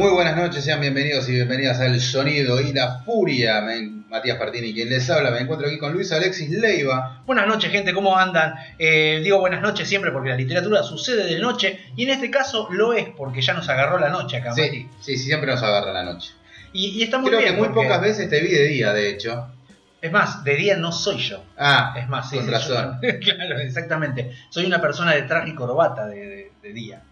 Muy buenas noches, sean bienvenidos y bienvenidas al Sonido y la Furia. Me- Matías Partini, quien les habla, me encuentro aquí con Luis Alexis Leiva. Buenas noches, gente, ¿cómo andan? Eh, digo buenas noches siempre porque la literatura sucede de noche y en este caso lo es porque ya nos agarró la noche acá, Sí, Mati. sí, siempre nos agarra la noche. Y, y está muy Creo bien. que muy porque- pocas veces te vi de día, de hecho. Es más, de día no soy yo. Ah, Es más, sí, con razón. yo- claro, exactamente. Soy una persona de traje y corbata de, de- de día.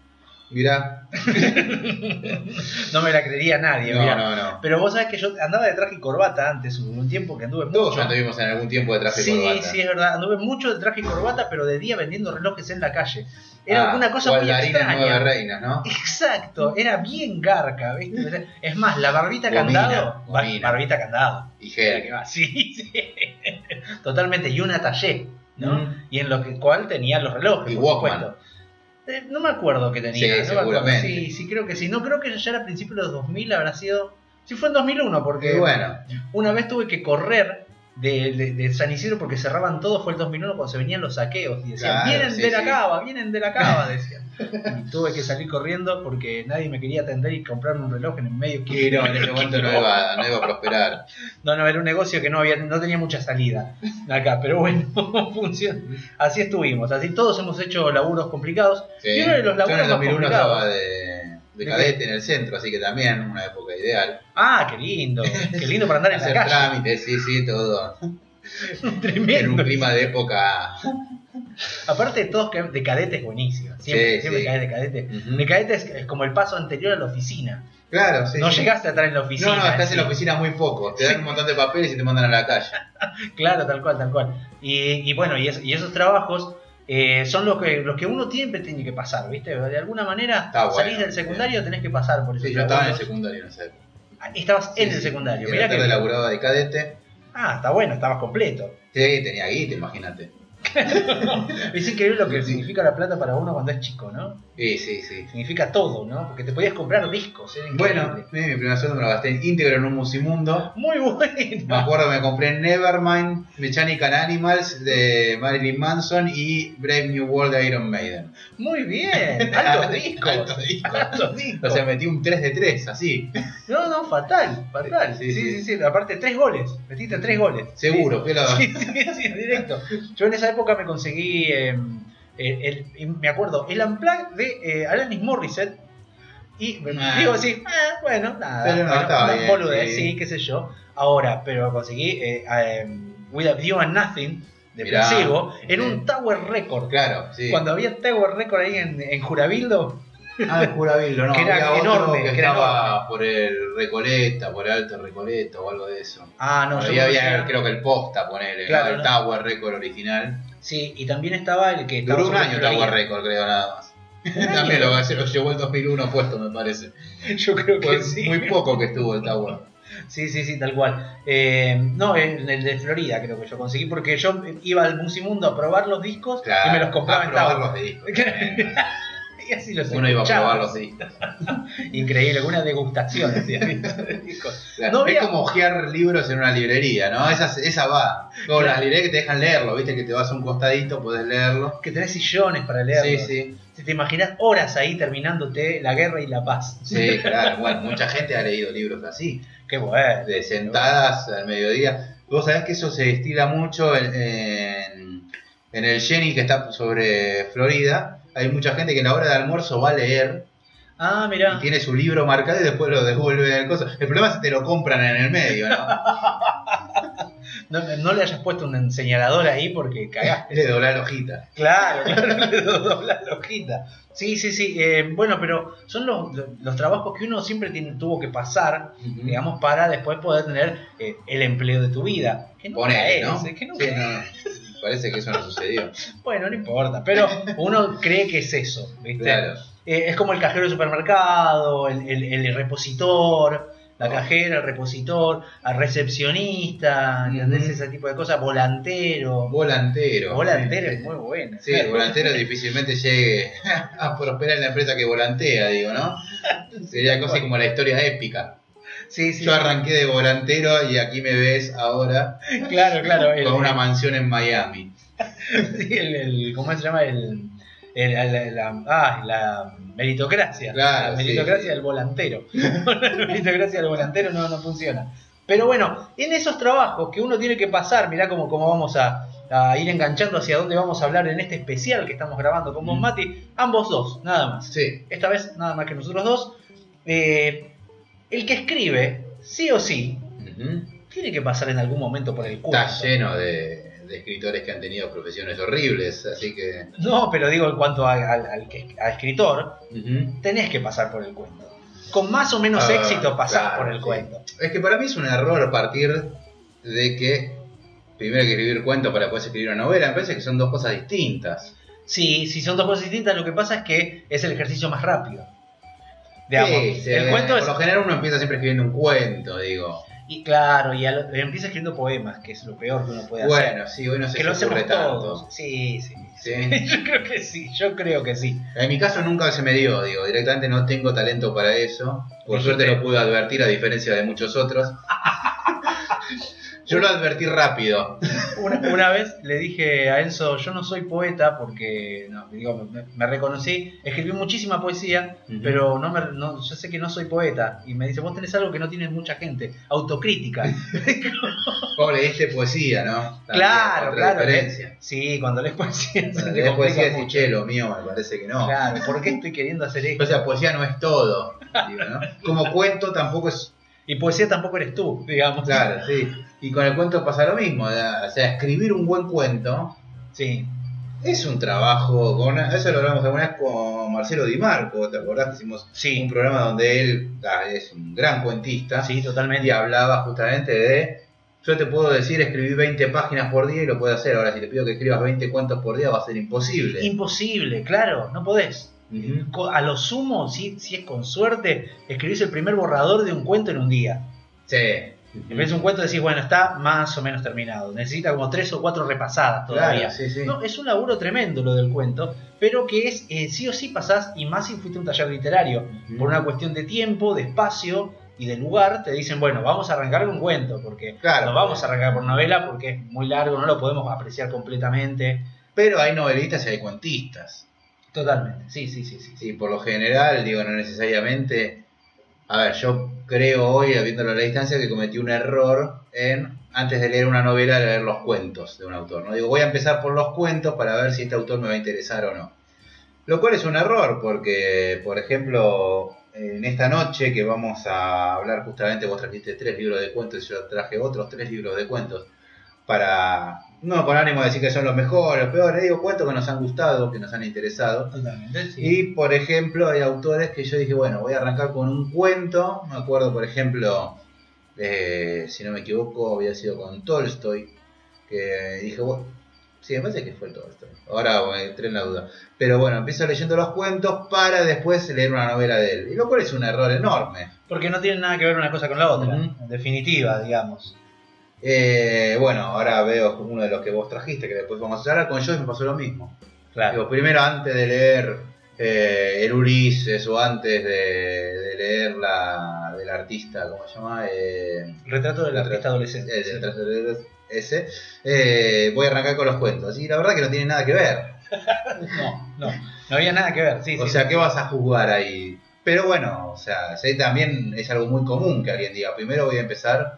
Mirá. No me la creería nadie, No, mirá. no, no. Pero vos sabés que yo andaba de traje y corbata antes, hubo un tiempo que anduve Todos mucho. anduvimos en algún tiempo de traje y Sí, corbata. sí, es verdad. Anduve mucho de traje y corbata, pero de día vendiendo relojes en la calle. Era Ah, una cosa muy extraña. Nueve Reinas, ¿no? Exacto, era bien garca, ¿viste? Es más, la barbita Gomina, candado. gomina. Barbita candado. Y que va, Sí, sí. Totalmente. Y una tallé, ¿no? Mm. Y en lo que, cual tenía los relojes. Y por Walkman. supuesto. No me acuerdo que tenía. Sí, no me acuerdo. seguramente. Sí, sí, creo que sí. No creo que ya era a principios de los 2000, habrá sido. Sí, fue en 2001, porque Y bueno, una vez tuve que correr de, de- de San Isidro porque cerraban todo. Fue el 2001 cuando se venían los saqueos y decían: Claro, Vienen sí, de la sí. cava, vienen de la cava, decían. Y tuve que salir corriendo porque nadie me quería atender y comprarme un reloj en el medio. y no, en ese momento no iba, no iba a prosperar. No, no, era un negocio que no había, no tenía mucha salida acá, pero bueno, funciona. Así estuvimos, así todos hemos hecho laburos complicados. Sí. Y uno de los Yo en laburos más 2001 complicados. estaba de, de ¿De cadete en el centro, así que también una época ideal. Ah, qué lindo, qué lindo para andar en la Hacer calle. trámites, sí, sí, todo. En un clima de época. Aparte de todos que de cadete es buenísimo. Siempre, Sí, siempre sí. caes de cadete. De cadete es, es como el paso anterior a la oficina. Claro, sí. no sí. llegaste a estar en la oficina. No, no, estás en la oficina muy poco. Te dan un montón de papeles y te mandan a la calle. Claro, tal cual, tal cual. Y, y bueno, y, es- y esos trabajos eh, son los que, los que uno siempre tiene que pasar, ¿viste? De alguna manera bueno, salís del secundario, tenés que pasar por esos Sí, yo estaba en el secundario en esa época. Ah, Estabas en Sí, el sí. secundario. Mirá la que. laburaba de cadete. Ah, está bueno, estabas completo. Sí, tenía guita, imagínate. Es increíble lo que significa la plata para uno cuando es chico, ¿no? Sí, sí, sí. Significa todo, ¿no? Porque te podías comprar discos. Bueno, mi mi primer sueldo me lo gasté en íntegro en un musimundo. muy Me bueno. acuerdo me compré Nevermind, Mechanical Animals de Marilyn Manson y Brave New World de Iron Maiden. Muy bien. Altos discos. Altos discos. Altos discos. O sea, metí un 3 de 3, así. No, no, fatal, fatal. Sí, Sí, sí, sí. sí. Aparte, tres goles. Metiste tres goles. Seguro, la- Sí, sí, sí, directo. Yo en esa época me conseguí, eh, el, el- me acuerdo, el Unplugged de eh, Alanis Morissette. Y me- Ah. digo así, ah, bueno, nada. Pero no, bueno, una bien, boludez, sí. sí, qué sé yo. Ahora, pero conseguí eh, eh, Without You and Nothing de Mirá, Placebo en un Tower Record. Claro, sí. Cuando había Tower Record ahí en, en Jurabildo, Ah, el Jurabildo, no. Que era había otro enorme, que que era estaba por el Recoleta, por el Alto Recoleta o algo de eso. ah, no, Ahí yo había, creo que el Posta, ponele, Claro, el ¿no? Tower Record original. Sí, y también estaba el que Duró un año. Tower Record, creo, nada más. También lo, se lo llevó el 2001 puesto, me parece. Yo creo que Fue sí. muy poco que estuvo el Tower. Sí, sí, sí, tal cual. Eh, no, en el de Florida creo que yo conseguí, porque yo iba al Musimundo a probar los discos Claro, y me los compraba a en probar discos. y así los Uno iba a probar los discos. Increíble, una degustación hacía, No es como ojear libros en una librería, ¿no? Esa, esa va. Como las librerías que te dejan leerlo, ¿viste? Que te vas a un costadito, podés leerlo. Que tenés sillones para leerlos. Sí, sí. Si te imaginas horas ahí terminándote la guerra y la paz. Sí, claro. Bueno, mucha gente ha leído libros así. Qué bueno. de sentadas al mediodía. Vos sabés que eso se estila mucho en, en, en el Jenny que está sobre Florida. Hay mucha gente que en la hora de almuerzo va a leer Ah, y mira. tiene su libro marcado y después lo devuelve en el coso. El problema es que te lo compran en el medio, ¿no? No, no le hayas puesto un señalador ahí porque cagaste. Le doblar la hojita. Claro, claro, le dobla la hojita. Sí, sí, sí. eh, bueno, pero son los, los trabajos que uno siempre tiene- tuvo que pasar, digamos, para después poder tener eh, el empleo de tu vida. Que es, ¿no? que Sí, no. Parece que eso no sucedió. Bueno, no importa, pero uno cree que es eso, ¿viste? Claro. Eh, es como el cajero del supermercado, el, el- el repositor, la Oh. cajera, el repositor, al recepcionista. Ese tipo de cosas, volantero. Volantero. volantero Sí. es muy bueno. Sí, el volantero difícilmente llegue a prosperar en la empresa que volantea, digo, ¿no? Sería así como la historia épica. Sí, sí, Yo arranqué de volantero y aquí me ves ahora claro, claro. el- con una mansión en Miami. Sí, el, el- ¿cómo se llama? El, el- la, la- ah, la meritocracia. Claro, la meritocracia sí. del volantero. la meritocracia del volantero no, no funciona. Pero bueno, en esos trabajos que uno tiene que pasar, mirá cómo, cómo vamos a, a ir enganchando hacia dónde vamos a hablar en este especial que estamos grabando con vos, Mm. Mati, ambos dos, nada más. Sí. Esta vez nada más que nosotros dos. Eh, el que escribe, sí o sí, tiene que pasar en algún momento por el cuento. Está lleno de, de escritores que han tenido profesiones horribles, así que... No, pero digo en cuanto a- al, al que- a escritor, tenés que pasar por el cuento. Con más o menos Ah, éxito pasás claro, por el sí. cuento. Es que para mí es un error partir de que primero hay que escribir cuentos para después escribir una novela. Me parece que son dos cosas distintas. Sí, si son dos cosas distintas, lo que pasa es que es el ejercicio más rápido. Digamos, Sí, sí, el cuento por es. lo general uno empieza siempre escribiendo un cuento, digo. Y claro, y lo- empieza escribiendo poemas, que es lo peor que uno puede hacer. Bueno, sí, hoy no se que lo ocurre tanto. todos. Sí, sí. Sí. yo creo que sí, yo creo que sí. En mi caso nunca se me dio, digo, directamente no tengo talento para eso. Por suerte lo pude advertir a diferencia de muchos otros. Yo lo advertí rápido. Una, una vez le dije a Enzo, yo no soy poeta porque, no, digo, me, me reconocí, escribí muchísima poesía, pero no me, no, yo sé que no soy poeta. Y me dice, vos tenés algo que no tiene mucha gente, autocrítica. Vos leíste poesía, ¿no? También, claro, claro. diferencia. Sí, cuando lees poesía Cuando lees poesía complica decís, mucho. che, lo mío me parece que no. Claro, ¿por qué estoy queriendo hacer esto? O sea, poesía no es todo. digo, ¿no? Como cuento tampoco es. Y poesía tampoco eres tú, digamos. Claro, sí. Y con el cuento pasa lo mismo. O sea, escribir un buen cuento Sí, es un trabajo. Con eso lo hablamos alguna vez con Marcelo Di Marco. ¿Te acordás que hicimos sí, un programa donde él ah, es un gran cuentista? sí, Y totalmente. hablaba justamente de. Yo te puedo decir escribir 20 páginas por día y lo puedo hacer. Ahora, si te pido que escribas 20 cuentos por día, va a ser imposible. Imposible, claro, no podés. Co- A lo sumo, si, si es con suerte, escribís el primer borrador de un cuento en un día. Sí. En vez de un cuento decís, bueno, está más o menos terminado. Necesita como tres o cuatro repasadas todavía. Claro, sí, sí. No, es un laburo tremendo lo del cuento, pero que es eh, sí o sí pasás, y más si fuiste un taller literario, por una cuestión de tiempo, de espacio y de lugar, te dicen, bueno, vamos a arrancar un cuento, porque Claro. no vamos a arrancar por novela porque es muy largo, no lo podemos apreciar completamente. Pero hay novelistas y hay cuentistas. Totalmente, sí, sí, sí, sí. Sí, por lo general, digo, no necesariamente. A ver, yo creo hoy, viéndolo a la distancia, que cometí un error en, antes de leer una novela, leer los cuentos de un autor. ¿no? Digo, voy a empezar por los cuentos para ver si este autor me va a interesar o no. Lo cual es un error, porque, por ejemplo, en esta noche que vamos a hablar justamente, vos trajiste tres libros de cuentos y yo traje otros tres libros de cuentos para, no con ánimo de decir que son los mejores, los peores, digo cuentos que nos han gustado, que nos han interesado. Totalmente, sí. Y por ejemplo, hay autores que yo dije, bueno, voy a arrancar con un cuento. Me acuerdo, por ejemplo, eh, si no me equivoco, había sido con Tolstoy. Que dije, bueno, sí, me parece que fue Tolstoy. Ahora entré en la duda. Pero bueno, empiezo leyendo los cuentos para después leer una novela de él. Y lo cual es un error enorme. Porque no tiene nada que ver una cosa con la otra, en definitiva, digamos. Eh, bueno, ahora veo uno de los que vos trajiste, que después vamos a hablar. Con Joyce me pasó lo mismo. Claro. Digo, primero antes de leer eh, el Ulises o antes de, de leer la del artista, ¿cómo se llama? Eh, Retrato del artista adolescente. el- el- el- ese. Eh, voy a arrancar con los cuentos. Y la verdad que no tiene nada que ver. No, no, no había nada que ver, sí, o sí, sea, sí. ¿qué vas a juzgar ahí? Pero bueno, o sea, también es algo muy común que alguien diga, primero voy a empezar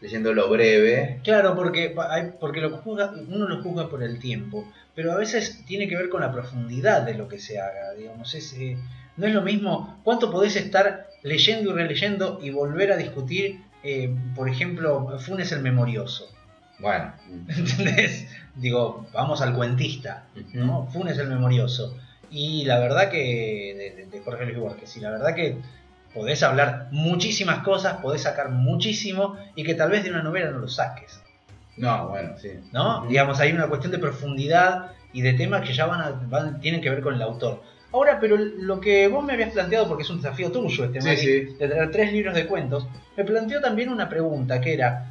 leyendo lo breve. Claro, porque, hay- porque lo juzga, uno lo juzga por el tiempo, pero a veces tiene que ver con la profundidad de lo que se haga, digamos. Es, eh, no es lo mismo cuánto podés estar leyendo y releyendo y volver a discutir, eh, por ejemplo, Funes el Memorioso. Bueno. ¿Entendés? Digo, vamos al cuentista. ¿no? Funes el Memorioso. Y la verdad que, de, de- de Jorge Luis Borges, y la verdad que podés hablar muchísimas cosas, podés sacar muchísimo, y que tal vez de una novela no lo saques. No, bueno, sí. ¿no? Digamos, hay una cuestión de profundidad y de temas que ya van, a- van- tienen que ver con el autor. Ahora, pero lo que vos me habías planteado, porque es un desafío tuyo este Sí, de traer tres libros de cuentos, me planteó también una pregunta que era,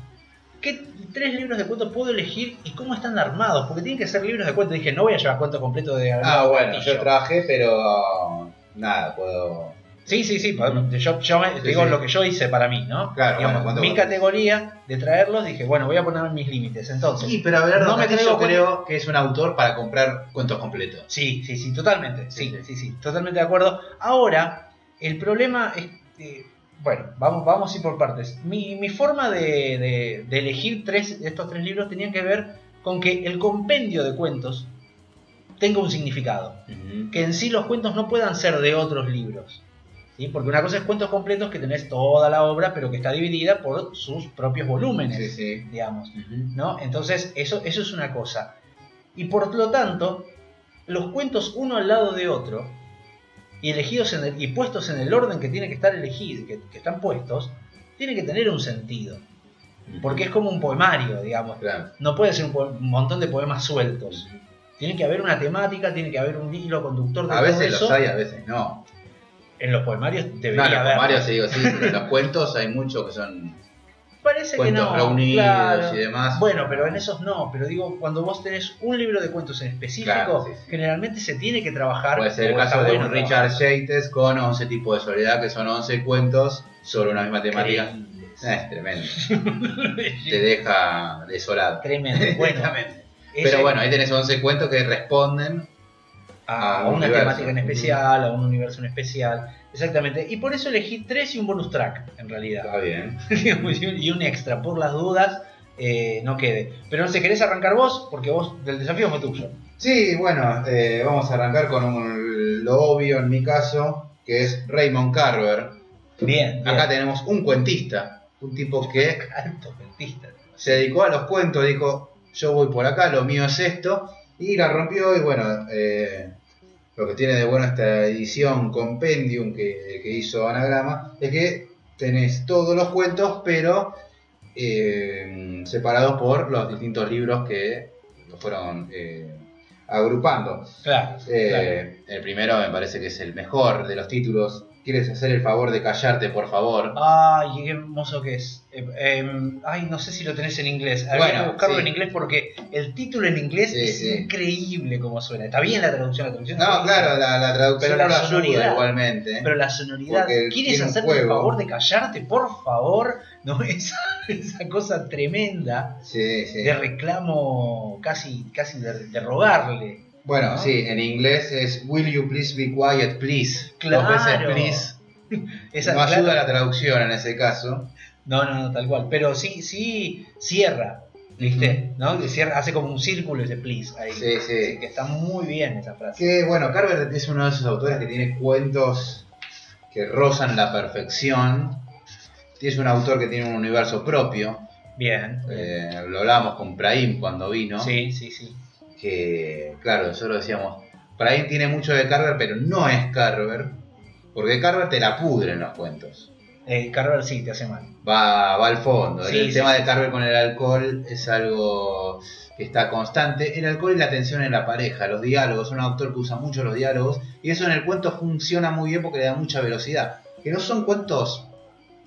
¿qué tres libros de cuentos puedo elegir y cómo están armados? Porque tienen que ser libros de cuentos. Dije, no voy a llevar cuentos completos de Ah, bueno, Castillo. yo trabajé, pero nada, puedo. Sí, sí, sí, yo, yo me- Sí, digo sí. lo que yo hice para mí, ¿no? Claro, Digamos, bueno, ¿cuánto mi categoría de traerlos, dije, bueno, voy a poner mis límites. Entonces, Sí, pero a ver, No me yo creo que es un autor para comprar cuentos completos. Sí, sí, sí, totalmente. Sí, Sí, sí, sí, totalmente de acuerdo. Ahora, el problema es. eh, bueno, vamos, vamos a ir por partes. Mi, mi forma de, de- de elegir tres, estos tres libros tenía que ver con que el compendio de cuentos tenga un significado. Que en sí los cuentos no puedan ser de otros libros. ¿Sí? Porque una cosa es cuentos completos que tenés toda la obra, pero que está dividida por sus propios volúmenes, Sí, sí. digamos. ¿no? Entonces, eso, eso es una cosa. Y por lo tanto, los cuentos uno al lado de otro, y elegidos en el- y puestos en el orden que tiene que estar elegido, que, que están puestos, tiene que tener un sentido. Porque es como un poemario, digamos. Claro. No puede ser un, montón de poemas sueltos. Tiene que haber una temática, tiene que haber un hilo conductor de A todo veces eso. los hay, a veces no. En los poemarios debería No, en los haber. poemarios sí digo sí, pero en los cuentos hay muchos que son Parece que cuentos no. reunidos claro. y demás. Bueno, pero en esos no. Pero digo, cuando vos tenés un libro de cuentos en específico, Claro, sí, sí. generalmente se tiene que trabajar. Puede ser el caso de un. Richard Yates con 11 tipos de soledad, que son 11 cuentos sobre una misma temática. Eh, es tremendo. Te deja desolado. Tremendo. Bueno, Pero bueno, ahí tenés 11 cuentos que responden. A, a un una universo. temática en especial, a un universo en especial. Exactamente. Y por eso elegí tres y un bonus track, en realidad. Está bien. y un- extra, por las dudas, eh, no quede. Pero no sé, ¿querés arrancar vos? Porque vos, del desafío fue tuyo. Sí, bueno, eh, vamos a arrancar con un- lo obvio en mi caso, que es Raymond Carver. Bien, bien. Acá tenemos un cuentista, un tipo que Alto mentista. se dedicó a los cuentos, dijo, yo voy por acá, lo mío es esto, y la rompió y bueno, eh, lo que tiene de bueno esta edición compendium que, que hizo Anagrama es que tenés todos los cuentos, pero eh, separados por los distintos libros que fueron eh, agrupando. Claro, Eh, El primero me parece que es el mejor de los títulos. ¿Quieres hacer el favor de callarte, por favor? Ay, qué hermoso que es. Eh, em, ay, no sé si lo tenés en inglés. Habría Bueno, que buscarlo sí. en inglés porque el título en inglés Sí, es sí. increíble como suena. Está bien la traducción, la traducción. No, claro, la, la traducción Pero la ayuda sonoridad. igualmente. Pero la sonoridad. Porque ¿Quieres hacerme el favor de callarte, por favor? No, esa, esa cosa tremenda Sí, sí. de reclamo, casi, casi de, de rogarle. Bueno, ¿no? sí, en inglés es Will you please be quiet, please. Claro. Dos veces please. Esa, no ayuda claro. la traducción en ese caso. No, no, no, tal cual. Pero sí, sí cierra, ¿viste? ¿No? Cierra, hace como un círculo ese please ahí. Sí, sí. que está muy bien esa frase. Que bueno, Carver es uno de esos autores que tiene cuentos que rozan la perfección. Es un autor que tiene un universo propio. Bien. Eh, lo hablábamos con Praim cuando vino. Sí, sí, sí. Que, claro, nosotros decíamos, Praim tiene mucho de Carver, pero no es Carver, porque Carver te la pudre en los cuentos. Eh, Carver sí te hace mal. Va, va al fondo. Sí, el sí, tema sí. de Carver con el alcohol es algo que está constante. El alcohol y la tensión en la pareja, los diálogos, es un autor que usa mucho los diálogos, y eso en el cuento funciona muy bien porque le da mucha velocidad. Que no son cuentos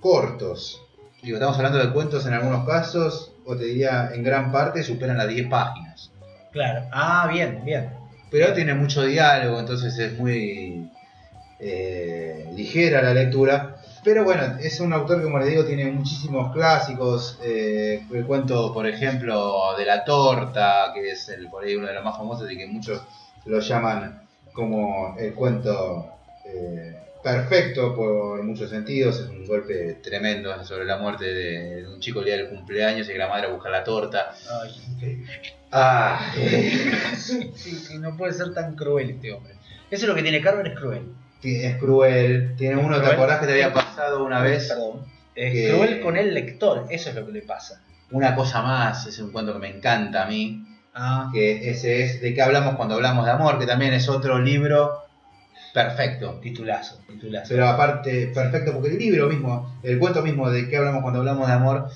cortos. Digo, estamos hablando de cuentos en algunos casos, o te diría en gran parte, superan las 10 páginas. Claro. Ah, bien, bien. pero tiene mucho diálogo, entonces es muy eh, ligera la lectura. Pero bueno, es un autor que, como les digo, tiene muchísimos clásicos. eh, el cuento, por ejemplo, de la torta, que es el, por ahí uno de los más famosos y que muchos lo llaman como el cuento eh, perfecto por muchos sentidos, es un golpe tremendo sobre la muerte de un chico el día del cumpleaños y que la madre busca la torta. Ay, Ah, sí, sí, no puede ser tan cruel este hombre. Eso es lo que tiene Carver, es cruel. es cruel, tiene uno, ¿te Cruel. acordás que te había pasado una vez? Perdón. Es que- cruel con el lector, eso es lo que le pasa. Una cosa más, es un cuento que me encanta a mí, Ah, que ese es de qué hablamos cuando hablamos de amor, que también es otro libro perfecto. titulazo, titulazo. Pero aparte, perfecto, porque el libro mismo, el cuento mismo de qué hablamos cuando hablamos de amor,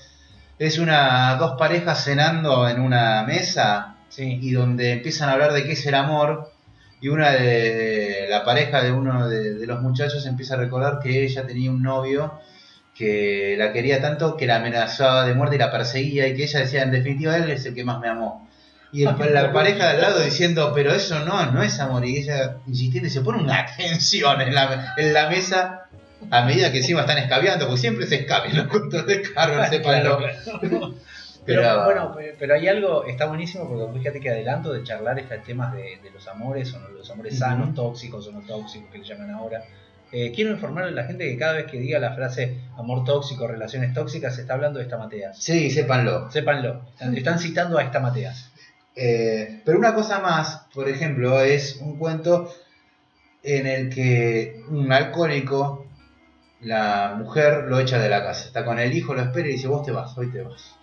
es una dos parejas cenando en una mesa Sí. y donde empiezan a hablar de qué es el amor y una de la pareja de uno de, de los muchachos empieza a recordar que ella tenía un novio que la quería tanto que la amenazaba de muerte y la perseguía y que ella decía en definitiva él es el que más me amó y el- la pareja de al lado diciendo pero eso no no es amor y ella insistiendo y se pone una tensión en la, en la mesa a medida que encima están escabeando porque siempre se escaben los cuentos de Carver sépanlo Claro, Pero, Pero- bueno, pe- pero hay algo, está buenísimo porque fíjate que adelanto de charlar estos temas de, de los amores, o no, los amores sanos, tóxicos o no tóxicos, que le llaman ahora. Eh, quiero informarle a la gente que cada vez que diga la frase amor tóxico, relaciones tóxicas, se está hablando de esta Mateas. sí sépanlo Sépanlo, están, están citando a esta Mateas. Eh, pero una cosa más, por ejemplo, es un cuento en el que un alcohólico, la mujer lo echa de la casa, está con el hijo, lo espera y dice, vos te vas, hoy te vas.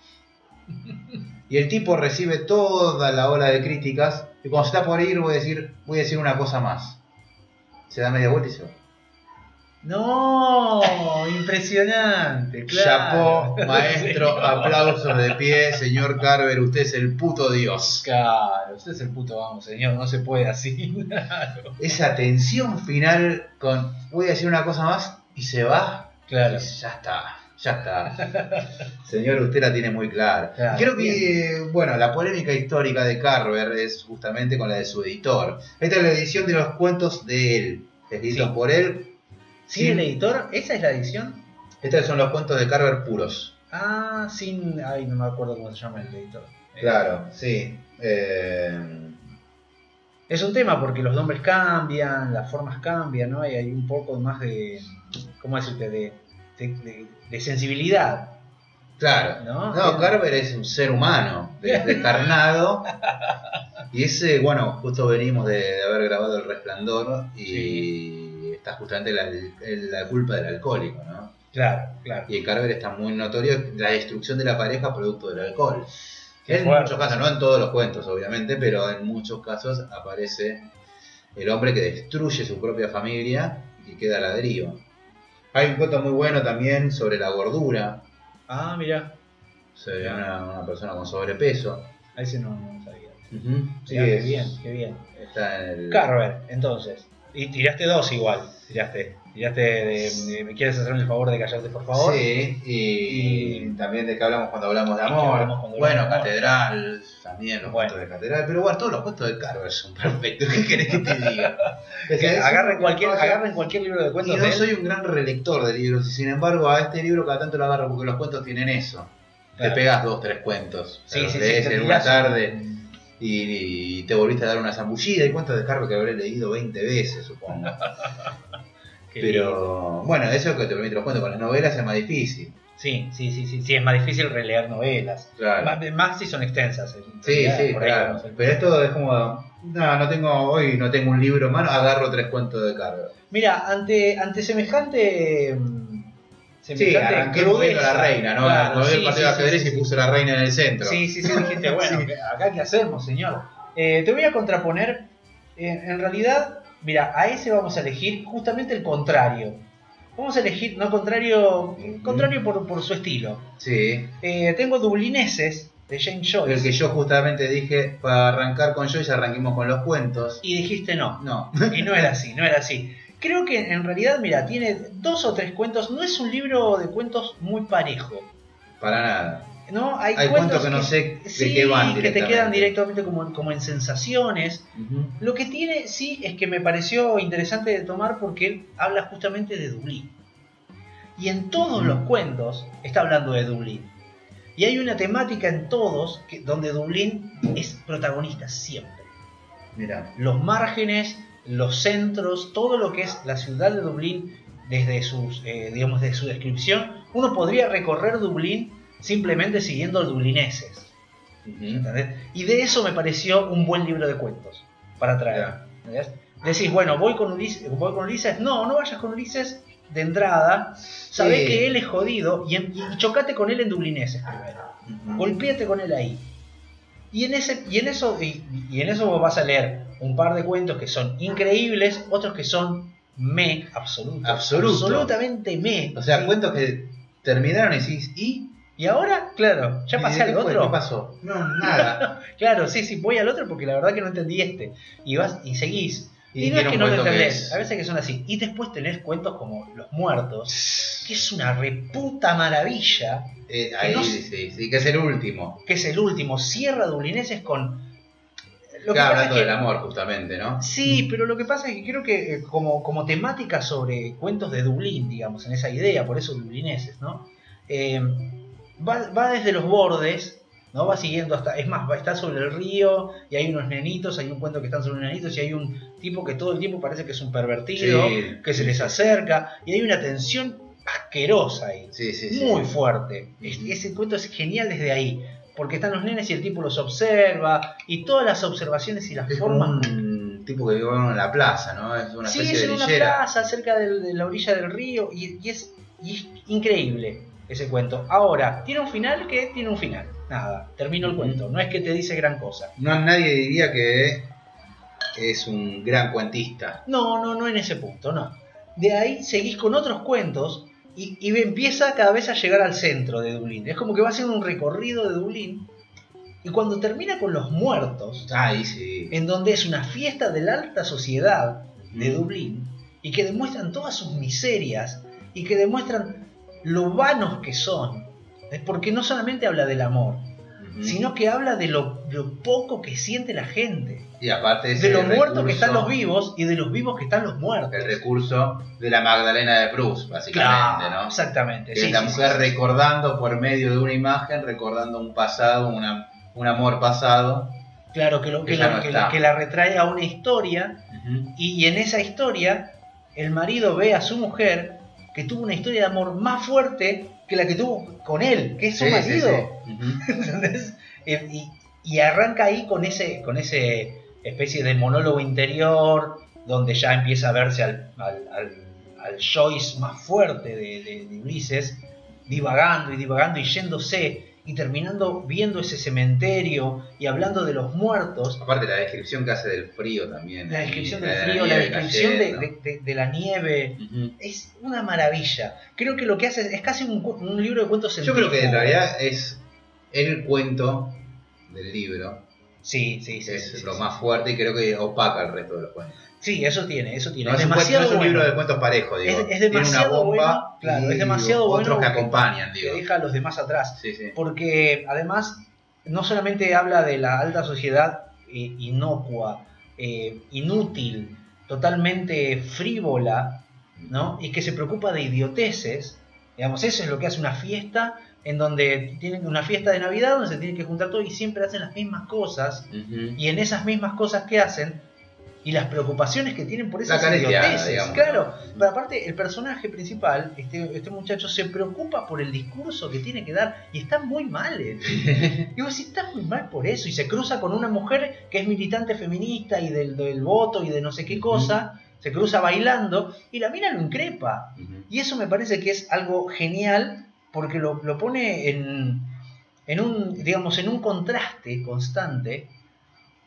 Y el tipo recibe toda la ola de críticas y cuando se está por ir voy a decir, voy a decir una cosa más. Se da media vuelta y se va. No, impresionante, claro. Chapó, maestro, aplausos de pie, señor Carver, usted es el puto dios. Claro, usted es el puto vamos, señor, no se puede así. Claro. Esa tensión final con voy a decir una cosa más y se va. Claro. Ya está, ya está. Señor, usted la tiene muy clara. Claro, Creo que, bueno, la polémica histórica de Carver es justamente con la de su editor. Esta es la edición de los cuentos de él, escritos Sí. por él. ¿Sí, el editor? ¿Esa es la edición? Estos son los cuentos de Carver puros. Ah, sin. Ay, no me acuerdo cómo se llama el editor. Claro, sí. Eh, Es un tema porque los nombres cambian, las formas cambian, ¿no? Y hay un poco más de. ¿Cómo decirte? De, de, de- de sensibilidad. claro. ¿No? No, Carver es un ser humano, de- descarnado. Y ese, bueno, justo venimos de, de haber grabado El Resplandor y está justamente la, la culpa del alcohólico, ¿no? Claro, claro. Y en Carver está muy notorio la destrucción de la pareja producto del alcohol. Qué en fuerte. muchos casos, no en todos los cuentos, obviamente, pero en muchos casos aparece el hombre que destruye su propia familia y queda a la deriva. Hay un cuento muy bueno también sobre la gordura, Ah, mira. sobre una, una persona con sobrepeso. A ese no, no sabía. Sí, Mirá, qué bien, qué bien. Está en el... Carver, entonces. Y tiraste dos igual. Tiraste. Tiraste de, de- ¿Me quieres hacer el favor de callarte, por favor? Sí, y, también de que hablamos cuando hablamos de Y amor. hablamos bueno, amor. Catedral, también los Bueno. cuentos de Catedral. Pero bueno, todos los cuentos de Carver son perfectos. ¿Qué querés que te diga? Es Que agarren, cualquier, agarren cualquier libro de Y cuentos no de él. soy un gran relector de libros, y sin embargo a este libro cada tanto lo agarro porque los cuentos tienen eso. Claro. Te pegas dos, tres cuentos. Sí, sí, sí, lees en una tarde un- y, y te volviste a dar una zambullida. Hay cuentos de Carver que habré leído 20 veces, supongo. Pero bueno, eso es que te permite los cuentos. Con las novelas es más difícil. Sí, sí, sí, sí, sí, es más difícil releer novelas. Claro. Más, más si son extensas. en Sí, sí, claro. Pero esto es como, no, no tengo, hoy no tengo un libro en mano, agarro tres cuentos de Carver. Mira, ante, ante semejante. Sí, arranqué moviendo la reina, ¿no? claro, no vi el sí, partido de sí, ajedrez sí, y sí. puso la reina en el centro. Sí, sí, sí, dijiste, bueno, Sí. acá qué hacemos, señor. Eh, te voy a contraponer, eh, en realidad, mira, a ese vamos a elegir justamente el contrario. Vamos a elegir, no contrario, contrario por, por su estilo. Sí. Eh, tengo Dublineses de James Joyce. El que yo justamente dije, para arrancar con Joyce, arranquemos con los cuentos. Y dijiste no. No. Y no era así, no era así. Creo que en realidad, mira, tiene dos o tres cuentos. No es un libro de cuentos muy parejo. Para nada. ¿no? Hay, Hay cuentos que no sé de sí, qué van que te quedan directamente como, como en sensaciones. Lo que tiene, sí, es que me pareció interesante de tomar porque él habla justamente de Dublín. Y en todos los cuentos está hablando de Dublín. Y hay una temática en todos que, donde Dublín es protagonista siempre. Mira. Los márgenes los centros, todo lo que es la ciudad de Dublín, desde sus, eh, digamos, de su descripción, uno podría recorrer Dublín simplemente siguiendo dublineses. ¿entendés? Y de eso me pareció un buen libro de cuentos para traer. Decís, bueno, voy con, Ulises, voy con Ulises. No, no vayas con Ulises de entrada. Sabés Sí. que él es jodido y, chocate con él en dublineses primero. Ujú. Golpéate con él ahí. Y en, ese, y, en eso, y, y en eso vos vas a leer un par de cuentos que son increíbles, otros que son me, absoluto. Absoluto. Absolutamente me. O sea, Sí. cuentos que terminaron y decís, ¿y? Y ahora, claro, ya ¿Y pasé al otro. ¿Qué pasó? No, nada. Claro, sí, sí, voy al otro porque la verdad que no entendí este. Y vas y seguís. Y Y, no es que no lo entendés, es- a veces que son así. Y después tenés cuentos como Los Muertos, que es una reputa maravilla, Eh, ahí no- sí, sí, que es el último. que es el último. Cierra Dublineses con. Lo que hablando que- del amor, justamente, ¿no? Sí, pero lo que pasa es que creo que eh, como, como temática sobre cuentos de Dublín, digamos, en esa idea, por eso dublineses, ¿no? Eh, va, va desde los bordes, ¿no? Va siguiendo hasta, es más, va, está sobre el río y hay unos nenitos, hay un cuento que están sobre unos nenitos y hay un tipo que todo el tiempo parece que es un pervertido, Sí, que se les acerca y hay una tensión asquerosa ahí, Sí, sí, muy fuerte. Ese cuento es genial desde ahí. Porque están los nenes y el tipo los observa, y todas las observaciones y las Es formas un tipo que vive en la plaza, ¿no? Es una Sí, especie es de en una lillera. plaza cerca de la orilla del río y, y es, y es increíble ese cuento. Ahora, tiene un final que tiene un final. Nada, termino el cuento. No es que te dice gran cosa. No, nadie diría que es un gran cuentista. No, no, no en ese punto, no. De ahí seguís con otros cuentos y, y empieza cada vez a llegar al centro de Dublín. Es como que va a ser un recorrido de Dublín y cuando termina con los muertos, Ahí sí. en donde es una fiesta de la alta sociedad de Ujú. Dublín y que demuestran todas sus miserias y que demuestran lo vanos que son. Es porque no solamente habla del amor, Sino que habla de lo, lo poco que siente la gente, Y aparte de ese los muertos que están los vivos y de los vivos que están los muertos. El recurso de la Magdalena de Proust, básicamente, Claro, ¿no? exactamente. Que sí, es la sí, mujer sí, sí. recordando por medio de una imagen, recordando un pasado, una, un amor pasado. Claro, que, lo, que, la, no que la- está. que la retrae a una historia y, y en esa historia el marido ve a su mujer que tuvo una historia de amor más fuerte que la que tuvo con él, que es su Sí, sí, marido. Eh, Y, y arranca ahí con ese, con ese especie de monólogo interior, donde ya empieza a verse al, al, al- al Joyce más fuerte de, de- de Ulises, divagando y divagando y yéndose y terminando viendo ese cementerio y hablando de los muertos. Aparte la descripción que hace del frío también. La descripción de del frío, la nieve descripción de, cayendo. de- de- de la nieve, es una maravilla. Creo que lo que hace es casi un, un libro de cuentos Yo creo que en realidad es el cuento del libro, Sí, sí, sí. es sí, lo sí. más fuerte y creo que opaca el resto de los cuentos. Sí, eso tiene, eso tiene. No es es, un, demasiado no es un bueno. libro de cuentos parejo, digo. Es- es Tiene demasiado una bomba bueno, claro, y es demasiado otros bueno que porque- acompañan, que digo. deja a los demás atrás. Sí, sí. Porque además no solamente habla de la alta sociedad eh, inocua, eh, inútil, totalmente frívola, ¿no? Y que se preocupa de idioteces. Digamos, eso es lo que hace una fiesta en donde tienen una fiesta de Navidad donde se tienen que juntar todos y siempre hacen las mismas cosas y en esas mismas cosas que hacen y las preocupaciones que tienen por esas idioteces. Claro, pero aparte el personaje principal, este, este muchacho, se preocupa por el discurso que tiene que dar y está muy mal. y vos decís, está muy mal por eso. Y se cruza con una mujer que es militante feminista y del, del voto y de no sé qué cosa. Se cruza bailando y la mina lo increpa. Y eso me parece que es algo genial porque lo, lo pone en, en un, digamos, en un contraste constante,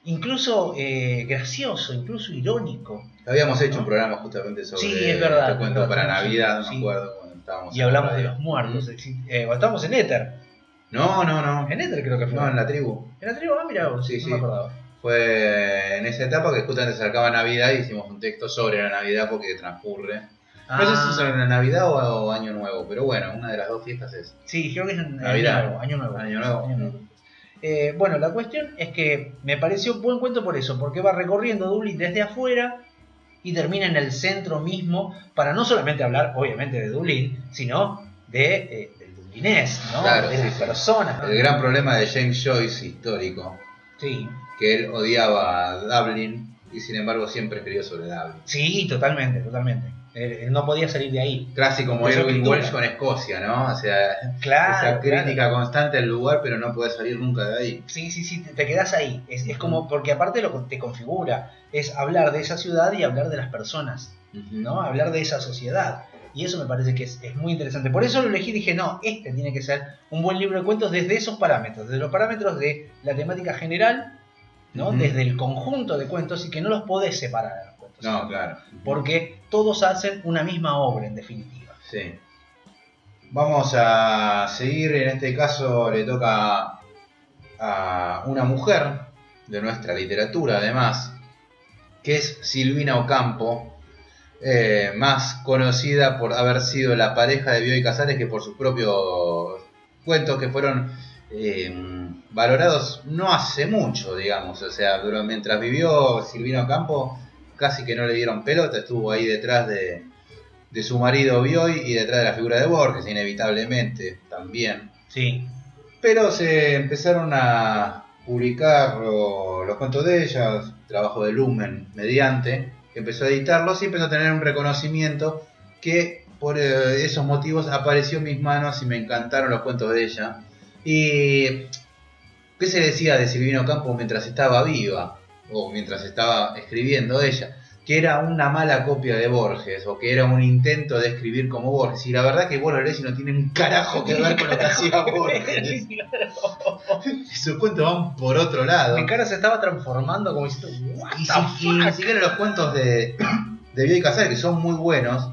incluso eh, gracioso, incluso irónico. Habíamos hecho ¿No? un programa justamente sobre Sí, es verdad, este cuento es verdad. para Navidad, no me acuerdo cuando estábamos Y hablamos de los muertos. Ujú. Eh, estamos en Éter. No, no, no. En Éter creo que fue. No, en la tribu. ¿En la tribu? Ah, mira, Sí, no sí. me acordaba. Fue en esa etapa que justamente se acercaba Navidad y hicimos un texto sobre la Navidad porque transcurre. No sé si Ah, es sobre la Navidad o, o Año Nuevo, pero bueno, una de las dos fiestas es. Sí, creo que es en Navidad. Año Nuevo. Año Nuevo. Año Nuevo. Eh, bueno, la cuestión es que me pareció buen cuento por eso, porque va recorriendo Dublín desde afuera y termina en el centro mismo, para no solamente hablar, obviamente, de Dublín, sino de, eh, del dublinés, ¿no? Claro, de sí, las sí. personas. ¿no? El gran problema de James Joyce histórico, Sí, que él odiaba a Dublin y sin embargo siempre escribió sobre Dublín. Sí, totalmente, totalmente. Él, él no podía salir de ahí. Casi como escritura. Welsh con Escocia, ¿no? O sea, Claro. esa crítica claro. constante al lugar, pero no puede salir nunca de ahí. Sí, sí, sí, te, te quedas ahí. Es, es como, porque aparte lo que te configura es hablar de esa ciudad y hablar de las personas, ¿no? Hablar de esa sociedad. Y eso me parece que es, es muy interesante. Por eso lo elegí y dije, no, este tiene que ser un buen libro de cuentos desde esos parámetros, desde los parámetros de la temática general, ¿no? Desde el conjunto de cuentos y que no los podés separar. No, claro. Porque todos hacen una misma obra, en definitiva. Sí. Vamos a seguir, en este caso le toca a una mujer de nuestra literatura además, que es Silvina Ocampo, eh, más conocida por haber sido la pareja de Bioy Casares que por sus propios cuentos que fueron eh, valorados no hace mucho, digamos, o sea, mientras vivió Silvina Ocampo casi que no le dieron pelota, estuvo ahí detrás de, de su marido Bioy y detrás de la figura de Borges, inevitablemente también. Sí. Pero se empezaron a publicar lo- los cuentos de ella, trabajo de Lumen mediante, que empezó a editarlos y empezó a tener un reconocimiento que por eh, esos motivos apareció en mis manos y me encantaron los cuentos de ella. Y ¿qué se decía de Silvino Campos mientras estaba viva? O mientras estaba escribiendo ella, que era una mala copia de Borges, o que era un intento de escribir como Borges. Y la verdad que y no tiene un carajo que ver con lo que hacía Borges. Sus cuentos van por otro lado. Mi cara se estaba transformando como diciendo, what Y, the si- y ni fuck?". siquiera los cuentos de, de Bioy Casares, que son muy buenos,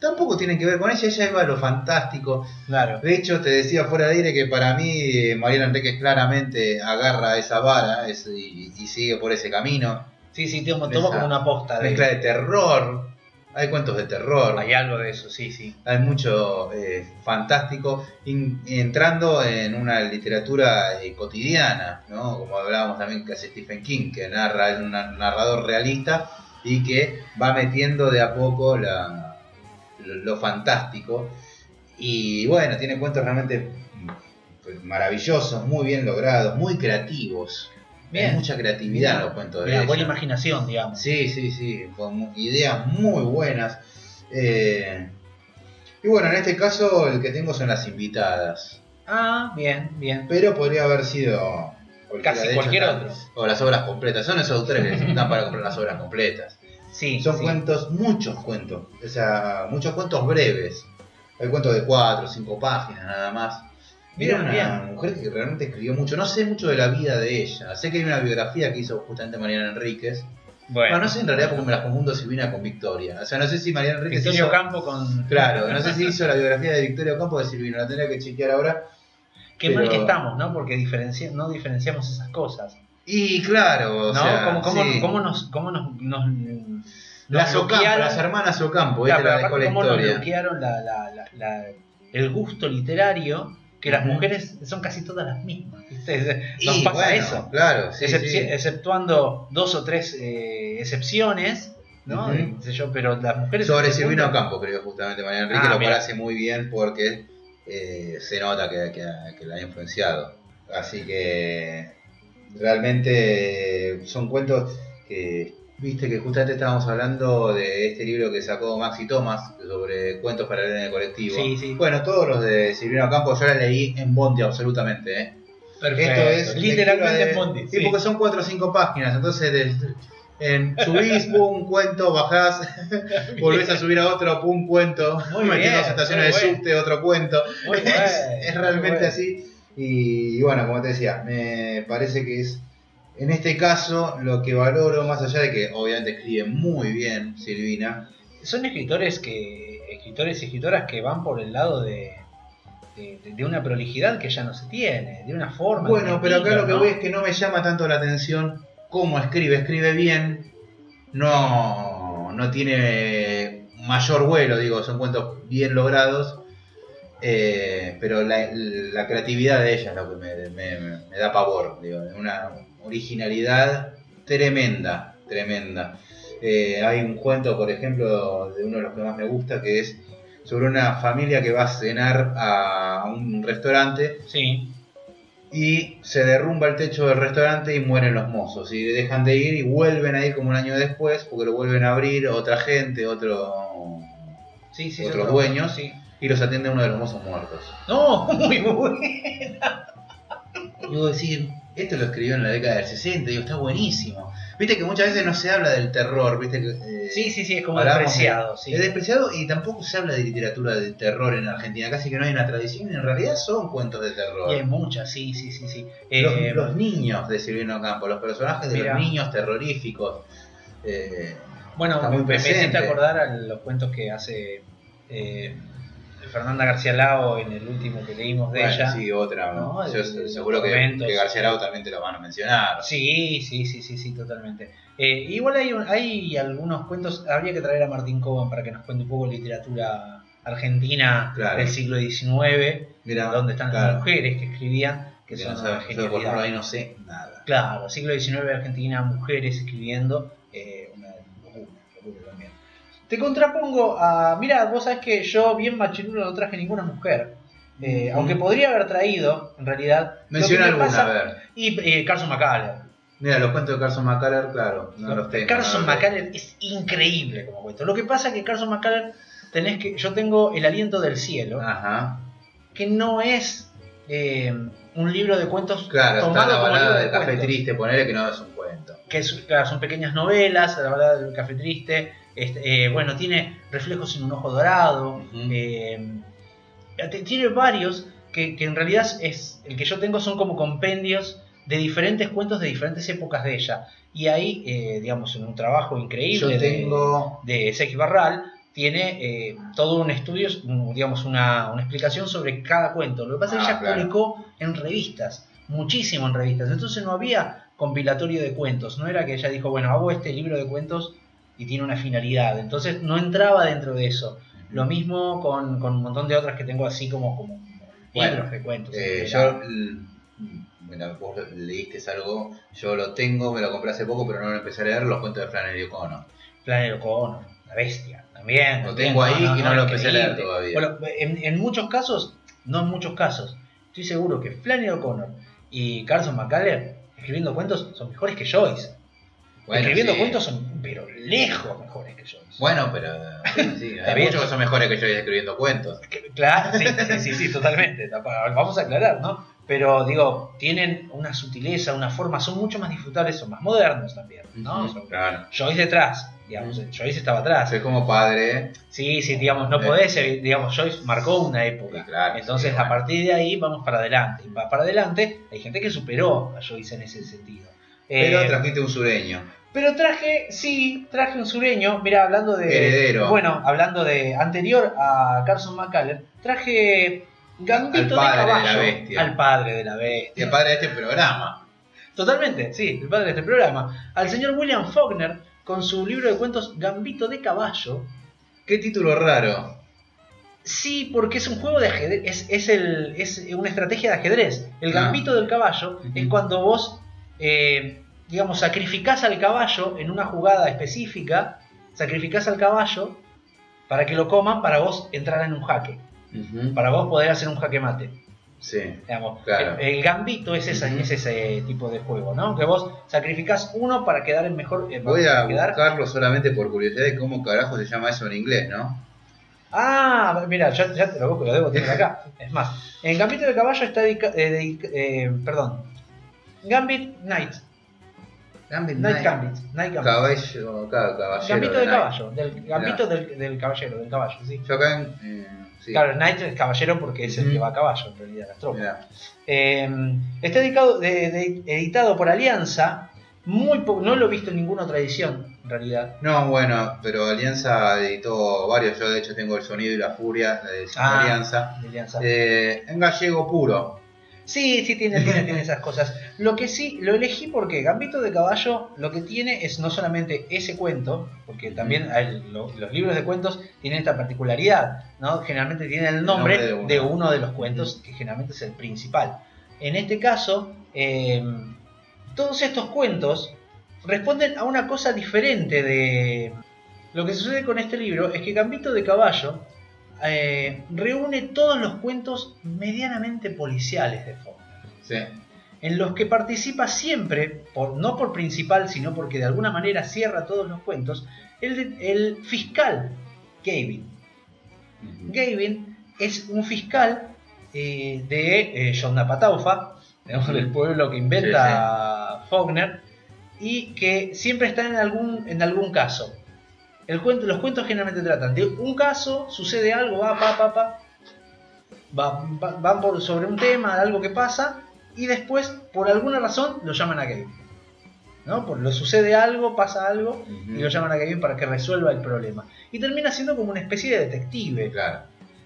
tampoco tienen que ver con ella. Ella iba a lo fantástico. Claro. De hecho, te decía fuera de aire que para mí eh, Mariela Enríquez claramente agarra esa vara es- y, y sigue por ese camino. Sí, sí, tomo, tomo como una posta de Mezcla de terror. Hay cuentos de terror. Hay algo de eso, sí, sí. Hay mucho eh, fantástico in- entrando en una literatura eh, cotidiana, ¿no? Como hablábamos también que hace Stephen King, que narra, es un na- narrador realista y que va metiendo de a poco la- lo, lo fantástico. Y bueno, tiene cuentos realmente maravillosos, muy bien logrados, muy creativos. Bien. Hay mucha creatividad en los cuentos de Mira, buena imaginación, digamos. Sí, sí, sí, con ideas muy buenas. Eh, y bueno, en este caso el que tengo son las invitadas. Ah, bien, bien. Pero podría haber sido Casi cualquier otro. O las obras completas. Son esos autores que dan para comprar las obras completas. Sí, Son sí. cuentos, muchos cuentos. O sea, muchos cuentos breves. Hay cuentos de cuatro, cinco páginas nada más. Bien, una bien. mujer que realmente escribió mucho. No sé mucho de la vida de ella. Sé que hay una biografía que hizo justamente Mariana Enríquez. Bueno, No, no sé en realidad porque me las confundo Silvina con Victoria. O sea, no sé si Mariana Enríquez Victorio hizo... Campo con... Claro, no sé si hizo la biografía de Victoria Ocampo o de Silvina. La tendría que chequear ahora. Qué mal pero- que estamos, ¿no? Porque diferencia, no diferenciamos esas cosas. Y claro, o ¿No? sea... ¿Cómo, cómo, sí. cómo nos... Cómo nos, nos, Las Ocampo, las hermanas Ocampo, Claro, la cómo nos bloquearon la, la, la, la- el gusto literario, que las mujeres son casi todas las mismas. ¿viste? Nos Y, pasa bueno, eso. Claro, sí, Excep- sí. Exceptuando dos o tres eh, excepciones, ¿no? Sé yo, pero las mujeres... Sobre punto- Ocampo, creo, justamente Mariana Enrique Ah, lo hace muy bien porque eh, se nota que, que- que la ha influenciado. Así que realmente son cuentos que, viste que justamente estábamos hablando de este libro que sacó Maxi Thomas sobre cuentos para leer en el colectivo. Sí, sí. Bueno, todos los de Silvina Ocampo yo la leí en Bondi absolutamente, ¿eh? Perfecto. Esto es literalmente lectura en de- Bondi. Sí, porque son cuatro o cinco páginas. Entonces, en, subís, pum, cuento, bajás, volvés a subir a otro, pum, cuento. Muy bien, dos estaciones muy de bueno. subte, otro cuento. Muy es, bueno, es realmente bueno. así. Y, y bueno, como te decía, me parece que es. En este caso, lo que valoro, más allá de que obviamente escribe muy bien Silvina, Son escritores que escritores y escritoras que van por el lado de, de, de una prolijidad que ya no se tiene, de una forma. Bueno, pero acá lo que voy es que no me llama tanto la atención cómo escribe. Escribe bien, no, no tiene mayor vuelo, digo, son cuentos bien logrados, eh, pero la, la creatividad de ella es lo que me, me- me da pavor, digo, una originalidad tremenda, tremenda. Eh, hay un cuento, por ejemplo, de uno de los que más me gusta, que es sobre una familia que va a cenar a un restaurante Sí, y se derrumba el techo del restaurante y mueren los mozos. Y dejan de ir y vuelven a ir como un año después porque lo vuelven a abrir otra gente, otro, Sí, sí, otros otro- dueños Sí. Y los atiende uno de los mozos muertos. No, muy buena. Y vos decís, esto lo escribió en la década del 60, digo, está buenísimo. Viste que muchas veces no se habla del terror, viste que... eh, Sí, sí, sí, es como despreciado. de- Sí. Es despreciado y tampoco se habla de literatura de terror en Argentina, casi que no hay una tradición, y en realidad son cuentos de terror. Y hay muchas, sí, sí, sí, sí. Los, Eh, los niños de Silvino Campo, los personajes de Mira. los niños terroríficos. eh, bueno, me, me hiciste presente. acordar a los cuentos que hace eh, Fernanda García Lao en el último que leímos de bueno, ella. sí, otra. ¿no? Yo seguro que, García Lau también te lo van a mencionar. Sí, sí, sí, sí, sí, totalmente. Eh, igual hay, hay algunos cuentos, habría que traer a Martín Coban para que nos cuente un poco literatura argentina Claro. del siglo XIX, Mira, donde están claro, las mujeres que escribían, que son no por ahí no sé nada. Claro, siglo XIX Argentina, mujeres escribiendo, eh, Te contrapongo a. Mira, vos sabés que yo, bien machirulo, no traje ninguna mujer. Eh. Aunque podría haber traído, en realidad. Menciona alguna, pasa- a ver. Y eh, Carson McCullers. Mira, los cuentos de Carson McCullers, claro, no los tengo. Carson. McCullers es increíble como cuento. Lo que pasa es que Carson McCullers tenés que. Yo tengo El aliento del cielo, Ajá. que no es eh, un libro de cuentos Claro, está tomado la como libro balada de del café triste, ponele que no es un cuento. que es- claro, son pequeñas novelas, la verdad del café triste, este, eh, bueno, tiene reflejos en un ojo dorado, eh, tiene varios que, que en realidad es, el que yo tengo son como compendios de diferentes cuentos de diferentes épocas de ella. Y ahí, eh, digamos, en un trabajo increíble Yo de- tengo. de, Barral, tiene todo un estudio, digamos, una, una explicación sobre cada cuento. Lo que pasa es que Ah, ella claro. publicó en revistas, muchísimo en revistas. Entonces no había compilatorio de cuentos. No era que ella dijo, bueno, hago este libro de cuentos y tiene una finalidad. Entonces no entraba dentro de eso. Lo mismo con, con un montón de otras que tengo así como, como Bueno, libros de cuentos. Eh, yo, bueno, vos leíste algo, yo lo tengo, me lo compré hace poco, pero no lo empecé a leer, los cuentos de Flannery O'Connor. Flannery O'Connor, la bestia, también. Lo tengo ahí y no lo empecé a leer todavía. Bueno, en, en muchos casos, no en muchos casos, estoy seguro que Flannery O'Connor y Carson McCullers escribiendo cuentos son mejores que Joyce. Bueno, escribiendo sí. cuentos son, pero lejos mejores que Joyce. Bueno, pero sí, hay muchos que son mejores que yo escribiendo cuentos. Claro, sí, sí, sí, sí, totalmente. Vamos a aclarar, ¿no? Pero digo, tienen una sutileza, una forma, son mucho más disfrutables, son más modernos también, ¿no? Son- Claro. Joyce detrás, digamos, Joyce estaba atrás. Soy como padre, Sí, sí, digamos, no Eh. podés, eh, digamos, Joyce marcó una época. Sí, claro, Entonces, sí, a partir de ahí vamos para adelante. Y va para adelante, hay gente que superó a Joyce en ese sentido. pero Eh, trajiste un sureño. Pero traje, sí, traje un sureño. Mira, hablando de. Heredero. Bueno, hablando de. Anterior a Carson McCullers, traje Gambito Al padre de de la Caballo. bestia. Al padre de la bestia. el padre de este programa. Totalmente, sí, el padre de este programa. Al señor William Faulkner con su libro de cuentos Gambito de Caballo. Qué título raro. Sí, porque es un juego de ajedrez, es, es, el, es una estrategia de ajedrez. El Ah. gambito del caballo es cuando vos, eh, digamos, sacrificás al caballo en una jugada específica, sacrificás al caballo para que lo coman para vos entrar en un jaque, para vos poder hacer un jaque mate. Sí. Digamos, Claro. el, el gambito es, esa- es ese tipo de juego, ¿no? Que vos sacrificás uno para quedar en mejor... eh, Voy a quedar- buscarlo solamente por curiosidad de cómo carajo se llama eso en inglés, ¿no? Ah, mira, ya, ya te lo busco, lo debo tener acá. Es más, en Gambito de Caballo está eh, eh, perdón. Gambit Knight. Gambit Knight Knight. Gambit. Knight Gambit. Caballo, claro, caballero. Gambito de caballo. Del, gambito del, del caballero, del caballo, sí. Yo acá eh, sí. Claro, Knight es caballero porque es el que va a caballo, en realidad, las tropas. Eh, está dedicado, de- de- editado por Alianza. Muy no lo he visto en ninguna otra edición, en realidad. No, bueno, pero Alianza editó varios. Yo, de hecho, tengo El Sonido y la Furia, la edición de Ah. Alianza. de Alianza. Eh, en gallego puro. Sí, sí, tiene, tiene, tiene esas cosas. Lo que sí, lo elegí porque Gambito de Caballo lo que tiene es no solamente ese cuento, porque también lo- los libros de cuentos tienen esta particularidad, ¿no? Generalmente tienen el nombre, nombre de de, uno. uno. de los cuentos, que generalmente es el principal. En este caso, eh, todos estos cuentos responden a una cosa diferente de... Lo que sucede con este libro es que Gambito de Caballo eh, reúne todos los cuentos medianamente policiales de Faulkner. Sí. en los que participa siempre, por, no por principal, sino porque de alguna manera cierra todos los cuentos, el, fiscal Gavin. Ujú. Gavin es un fiscal eh, de eh, digamos, del pueblo que inventa Faulkner, y que siempre está en algún, en algún caso. El cuento, los cuentos generalmente tratan de un caso, sucede algo, va, pa, pa, pa, va- va- van por, sobre un tema, algo que pasa, y después, por alguna razón, lo llaman a Gavin. ¿no? Por, lo sucede algo, pasa algo, Ujú. y lo llaman a Gavin para que resuelva el problema. Y termina siendo como una especie de detective Claro.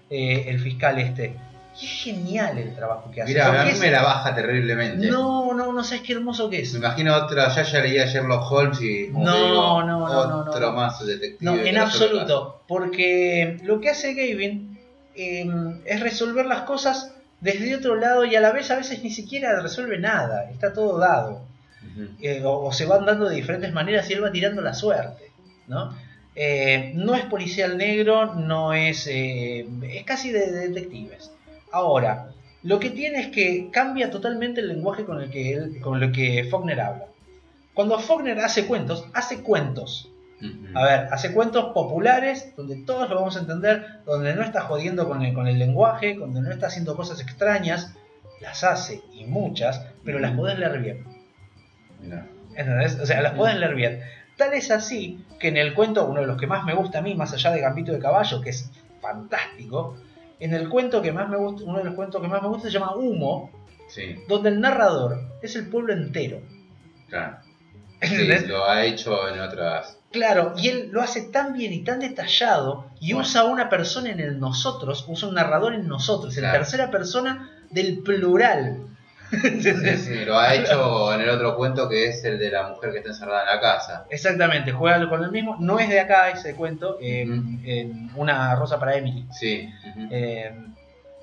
eh, el fiscal este. Y es genial el trabajo que hace. Mira, a mí me la baja terriblemente. No, no, no sabes qué hermoso que es. Me imagino otra, ya ya leía Sherlock Holmes y como No, digo, no, no, no, otro no. más detective. No, en absoluto. Porque lo que hace Gavin eh, es resolver las cosas desde otro lado y a la vez a veces ni siquiera resuelve nada. Está todo dado. Eh, o, o se van dando de diferentes maneras y él va tirando la suerte. ¿no? Eh, no es policial negro, no es. eh, es casi de, de detectives. Ahora, lo que tiene es que cambia totalmente el lenguaje con el que, él, con el que Faulkner habla. Cuando Faulkner hace cuentos, hace cuentos. A ver, hace cuentos populares donde todos lo vamos a entender, donde no está jodiendo con el, con el lenguaje, donde no está haciendo cosas extrañas. Las hace y muchas, pero las podés leer bien. ¿Entendés? O sea, las pueden leer bien. Tal es así que en el cuento, uno de los que más me gusta a mí, más allá de Gambito de Caballo, que es fantástico, en el cuento que más me gusta, uno de los cuentos que más me gusta se llama Humo, Sí, donde el narrador es el pueblo entero. claro. Sí, lo ha hecho en otras. Claro, y él lo hace tan bien y tan detallado y Bueno. usa una persona en el nosotros, usa un narrador en nosotros, en Claro. tercera persona del plural. Sí, sí, lo ha hecho en el otro cuento que es el de la mujer que está encerrada en la casa. Exactamente, juega con el mismo. No es de acá ese cuento, eh, en una rosa para Emily. Sí. Eh,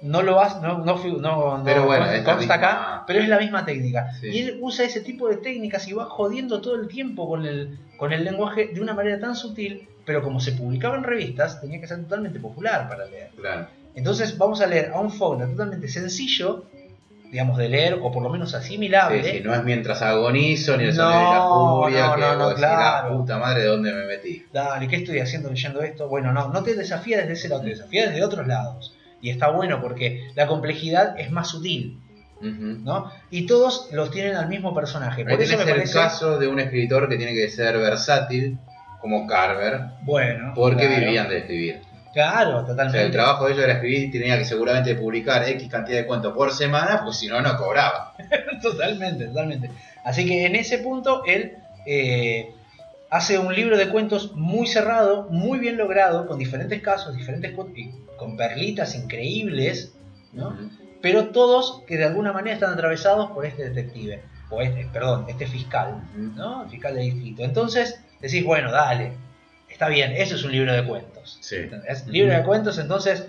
no lo hace, no, no, no, no Pero bueno, consta la misma- acá, pero es la misma técnica. Sí. Y él usa ese tipo de técnicas y va jodiendo todo el tiempo con el, con el lenguaje de una manera tan sutil, pero como se publicaba en revistas, tenía que ser totalmente popular para leer. Claro. Entonces vamos a leer a un Fauna totalmente sencillo, digamos, de leer, o por lo menos asimilable. Sí, sí, no es mientras agonizo ni el No, de la furia no, que no, no, decís, claro. la puta madre de dónde me metí. Dale, ¿qué estoy haciendo leyendo esto? Bueno, no, no te desafía desde ese lado, te desafía desde otros lados. Y está bueno porque la complejidad es más sutil. ¿no? Y todos los tienen al mismo personaje. Por eso me parece. el caso de un escritor que tiene que ser versátil, como Carver, Bueno. porque claro. vivían de escribir. Claro, O sea, totalmente. el trabajo de ellos era escribir y tenía que seguramente publicar X cantidad de cuentos por semana, pues si no, no cobraba. totalmente, totalmente. Así que en ese punto él eh, hace un libro de cuentos muy cerrado, muy bien logrado, con diferentes casos, diferentes con perlitas increíbles, ¿no? Pero todos que de alguna manera están atravesados por este detective, o este, perdón, este fiscal. ¿no? Fiscal de distrito. Entonces decís, bueno, dale, está bien, eso es un libro de cuentos. Sí. Es libro de cuentos, entonces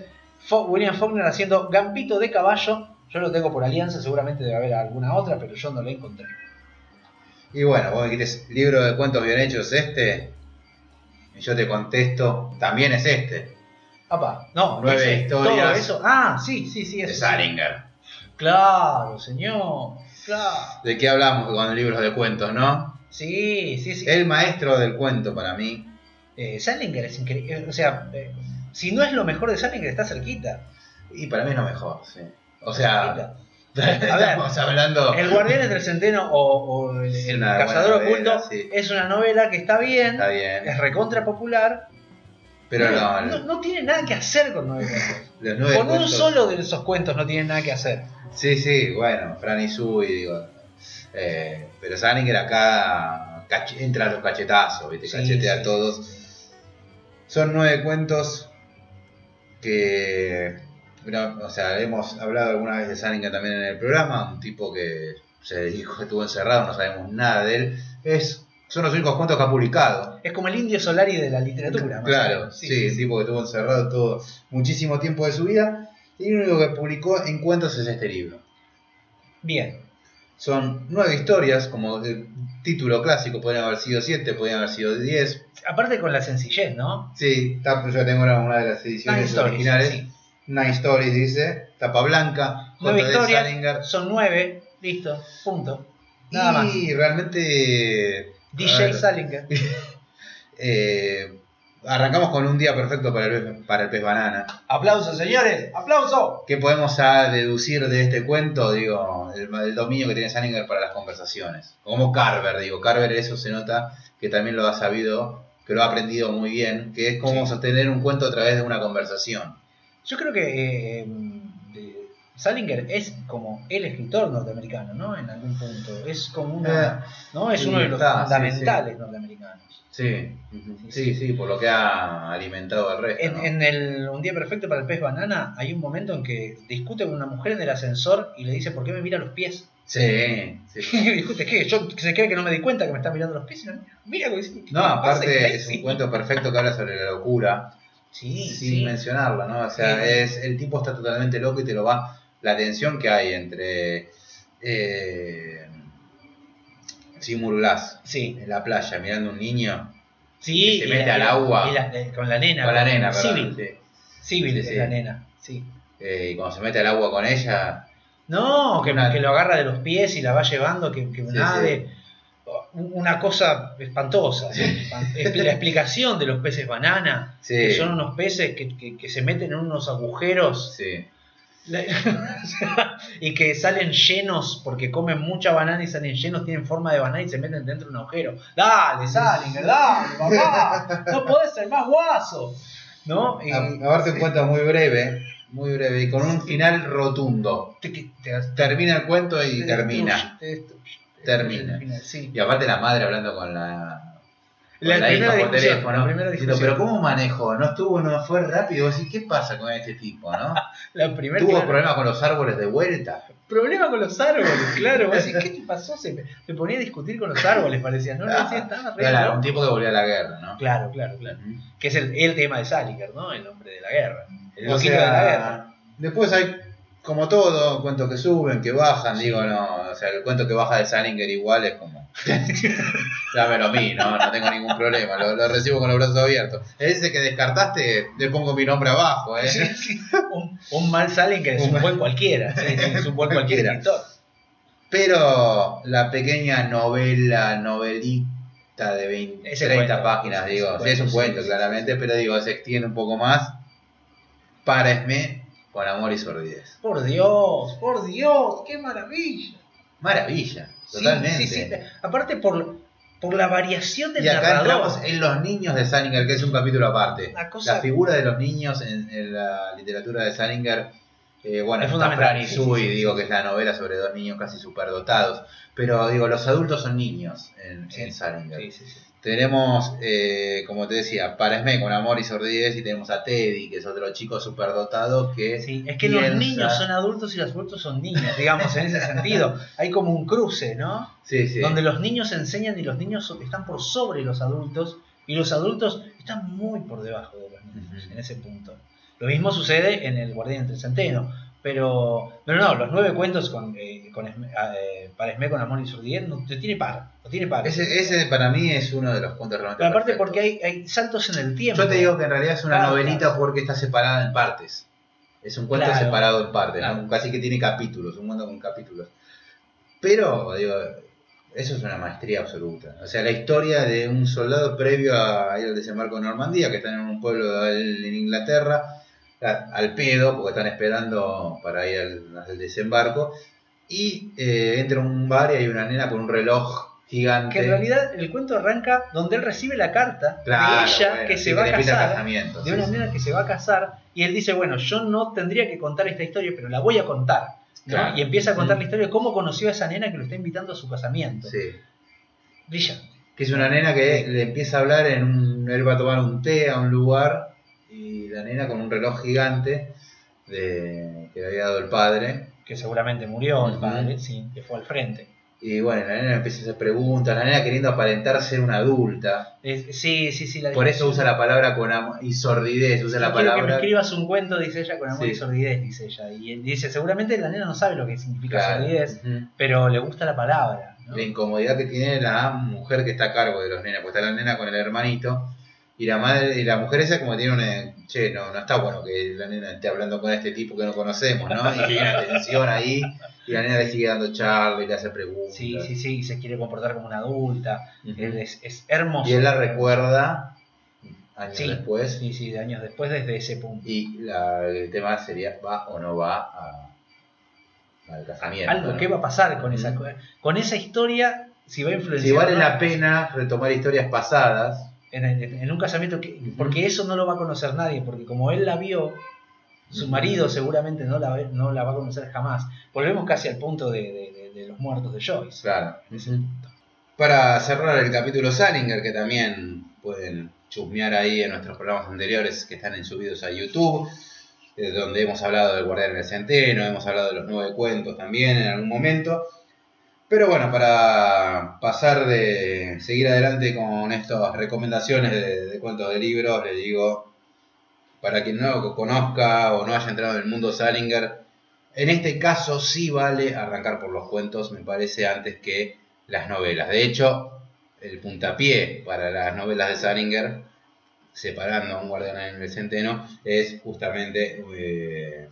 Fo- William Faulkner haciendo Gambito de caballo. Yo lo tengo por alianza, seguramente debe haber alguna otra, pero yo no la encontré. Y bueno, vos dijiste, libro de cuentos bien hechos es este. Y yo te contesto, también es este. Papá, no, Nueve historias. todo eso. Ah, sí, sí, sí, De eso. sí. Salinger. Claro, señor. Claro. ¿De qué hablamos con libros de cuentos, no? Sí, sí, sí. El maestro del cuento para mí. Eh, Salinger es increíble. O sea, eh, si no es lo mejor de Salinger, está cerquita. Y para mí es lo mejor, sí. O sea, estamos hablando. El Guardián del Centeno o, o el, el Cazador Oculto sí. es una novela que está bien, Está bien. es recontra popular, Pero no, no, no, no tiene nada que hacer con nueve cuentos. Con un solo de esos cuentos no tiene nada que hacer. Sí, sí, bueno, Fran y Sui, digo. Eh, pero Salinger acá entra a los cachetazos, ¿viste? Sí, Cachetea sí, a todos. Son nueve cuentos que. o sea, hemos hablado alguna vez de Salinger también en el programa, un tipo que se dijo que estuvo encerrado, no sabemos nada de él. Es, son los únicos cuentos que ha publicado. Es como el indio Solari de la literatura. más Claro, menos. sí, un tipo que estuvo encerrado todo muchísimo tiempo de su vida. Y lo único que publicó en cuentos es este libro. Bien. Son nueve historias, como el título clásico, podrían haber sido siete, podrían haber sido diez. Aparte con la sencillez, ¿no? Sí, yo tengo una, una de las ediciones Nine stories, originales. sí. Nine Stories dice, tapa blanca, Nueve historias, Salinger. son nueve Listo, punto. Nada más. y realmente. a DJ Salinger. eh, arrancamos con un día perfecto para el, pez- para el pez banana. ¡Aplausos, señores! ¡Aplauso! ¿Qué podemos ah, deducir de este cuento? Digo, el, el dominio que tiene Salinger para las conversaciones. Como Carver, digo, Carver eso se nota que también lo ha sabido, que lo ha aprendido muy bien, que es cómo Sí. sostener un cuento a través de una conversación. Yo creo que eh, Salinger es como el escritor norteamericano, ¿no? En algún punto. Es como una. ¿no? Es sí, uno de los está, sí, fundamentales norteamericanos. Sí, sí, sí, por lo que ha alimentado al resto. En, ¿no? en el Un día perfecto para el pez banana hay un momento en que discute con una mujer en el ascensor y le dice, ¿por qué me mira los pies? Sí, sí. Y discute, ¿qué? Yo se cree que no me di cuenta que me está mirando los pies y no, mira, dice, ¿qué No, aparte es un cuento perfecto que habla sobre la locura, Sí, sin mencionarla, ¿no? O sea, es el tipo está totalmente loco y te lo va. La tensión que hay entre eh, Seymour Glass Sí, en la playa mirando a un niño sí. que se mete la- al agua. la- eh, con la nena. con la nena, perdón, sí. Civil Sí, es sí. la nena, sí. Eh, y cuando se mete al agua con ella, No, que, Una- que lo agarra de los pies y la va llevando, que, que Sí, nade. Una cosa espantosa. Esp- La explicación de los peces banana, Sí. que son unos peces que, que- que se meten en unos agujeros sí. y que salen llenos porque comen mucha banana y salen llenos, tienen forma de banana y se meten dentro de un agujero. Dale, salen, dale, papá. No podés ser más guaso. ¿No? Y- A- Aparte un cuento muy breve, muy breve y con un final rotundo. te- te- te- Termina el cuento y te termina. te te Termina. Y aparte la madre hablando con la, La la primera discusión, teléfono, la primera diciendo, discusión. pero ¿cómo manejó? No estuvo, no fue rápido. ¿qué pasa con este tipo? ¿no? La primera Tuvo claro, problemas con los árboles de vuelta. problema con los árboles, claro. ¿qué te pasó? Se, se ponía a discutir con los árboles, parecía. No, no, sí, estaba re Claro, un tipo que volvió a la guerra, ¿no? Claro, claro, claro. Que es el, el tema de Salinger, ¿no? El hombre de la guerra. El O sea, de la guerra. Después hay, como todo, cuentos que suben, que bajan, digo, no, o sea, el cuento que baja de Salinger igual es como, dámelo a mí, ¿no? No tengo ningún problema, lo, lo recibo con los brazos abiertos. Ese que descartaste, le pongo mi nombre abajo, ¿eh? Sí, sí. Un, un mal Salinger es Un buen cualquiera. es un buen cualquier Cualquiera. escritor. Pero la pequeña novela, novelita de 20, Ese 30 cuento, páginas, ese digo, es un cuento claramente, pero digo, se extiende un poco más. Para Esme, con amor y sordidez. Por Dios, por Dios, qué maravilla. Maravilla, Sí, totalmente. sí, sí. Aparte por, por la variación del Y acá narrador. entramos en los niños de Salinger, que es un capítulo aparte. Cosa- La figura de los niños en, en la literatura de Salinger, eh, bueno, Es fundamental, y sí, Sui, sí, sí, digo sí, que es la novela sobre dos niños casi superdotados. Pero digo, los adultos son niños en, Sí, en Salinger. Tenemos, eh, como te decía, Paresme con amor y sordidez, y tenemos a Teddy, que es otro chico superdotado que. Sí, es que los niños son adultos y los adultos son niños, digamos, en ese sentido. Hay como un cruce, ¿no? Sí, sí. Donde los niños enseñan y los niños están por sobre los adultos y los adultos están muy por debajo de los niños en ese punto. Lo mismo sucede en el Guardián entre el Centeno. Pero, pero no, los nueve cuentos con, eh, con Esme- eh, para Esme con amor y sordidez no no tiene par, no tiene par. Ese, ese para mí es uno de los puntos realmente. Pero aparte perfectos. porque hay, hay saltos en el tiempo. Yo te digo que en realidad es una Claro, novelita claro. porque está separada en partes. Es un cuento Claro, separado en partes, ¿no? casi que tiene capítulos, un cuento con capítulos. Pero, digo, eso es una maestría absoluta. O sea, la historia de un soldado previo a ir al desembarco de Normandía, que están en un pueblo en Inglaterra, al pedo, porque están esperando para ir al, al desembarco, y eh, entra a un bar y hay una nena con un reloj gigante. Que en realidad el cuento arranca donde él recibe la carta Claro, de ella bueno, que se va a casar. de una sí. nena que se va a casar y él dice, bueno, yo no tendría que contar esta historia, pero la voy a contar. Y empieza a contar Mm. la historia de cómo conoció a esa nena que lo está invitando a su casamiento. Sí. Brillante. Que es una nena que le empieza a hablar en un. Él va a tomar un té a un lugar la nena con un reloj gigante de, que le había dado el padre. Que seguramente murió el padre, sí, que fue al frente. Y bueno, la nena empieza a hacer preguntas, la nena queriendo aparentar ser una adulta. Es- sí, sí, sí. La Por eso usa la palabra con am- y sordidez, usa la quiero que me palabra. escribas un cuento, dice ella, con amor Sí. y sordidez, dice ella. Y dice, seguramente la nena no sabe lo que significa Claro. sordidez, pero le gusta la palabra. ¿no? La incomodidad que tiene la mujer que está a cargo de los nenas, porque está la nena con el hermanito Y la madre, y la mujer esa como tiene una, che, no, no está bueno que la nena esté hablando con este tipo que no conocemos, ¿no? Y hay una tensión ahí, y la nena le sigue dando charla y le hace preguntas. Sí, sí, sí, y se quiere comportar como una adulta. Él es, es hermoso. Y él la recuerda años Sí, después. Sí, sí, de años después desde ese punto. Y la- el tema sería, ¿va o no va a, al casamiento? Algo, ¿no? ¿qué va a pasar con esa, con esa historia? Si va a influenciar. Si vale la pena retomar historias pasadas, en, un casamiento, que, porque eso no lo va a conocer nadie, porque como él la vio, su marido seguramente no la, no la va a conocer jamás. Volvemos casi al punto de, de- de- de los muertos de Joyce. claro. Para cerrar el capítulo Salinger, que también pueden chusmear ahí en nuestros programas anteriores que están en subidos a YouTube, eh, donde hemos hablado del Guardián del Centeno, hemos hablado de los nueve cuentos también en algún momento. Pero bueno, para pasar de seguir adelante con estas recomendaciones de, cuentos de libros, le digo, para quien no lo conozca o no haya entrado en el mundo Salinger, en este caso sí vale arrancar por los cuentos, me parece, antes que las novelas. De hecho, el puntapié para las novelas de Salinger, separando a un guardián en el centeno, es justamente eh,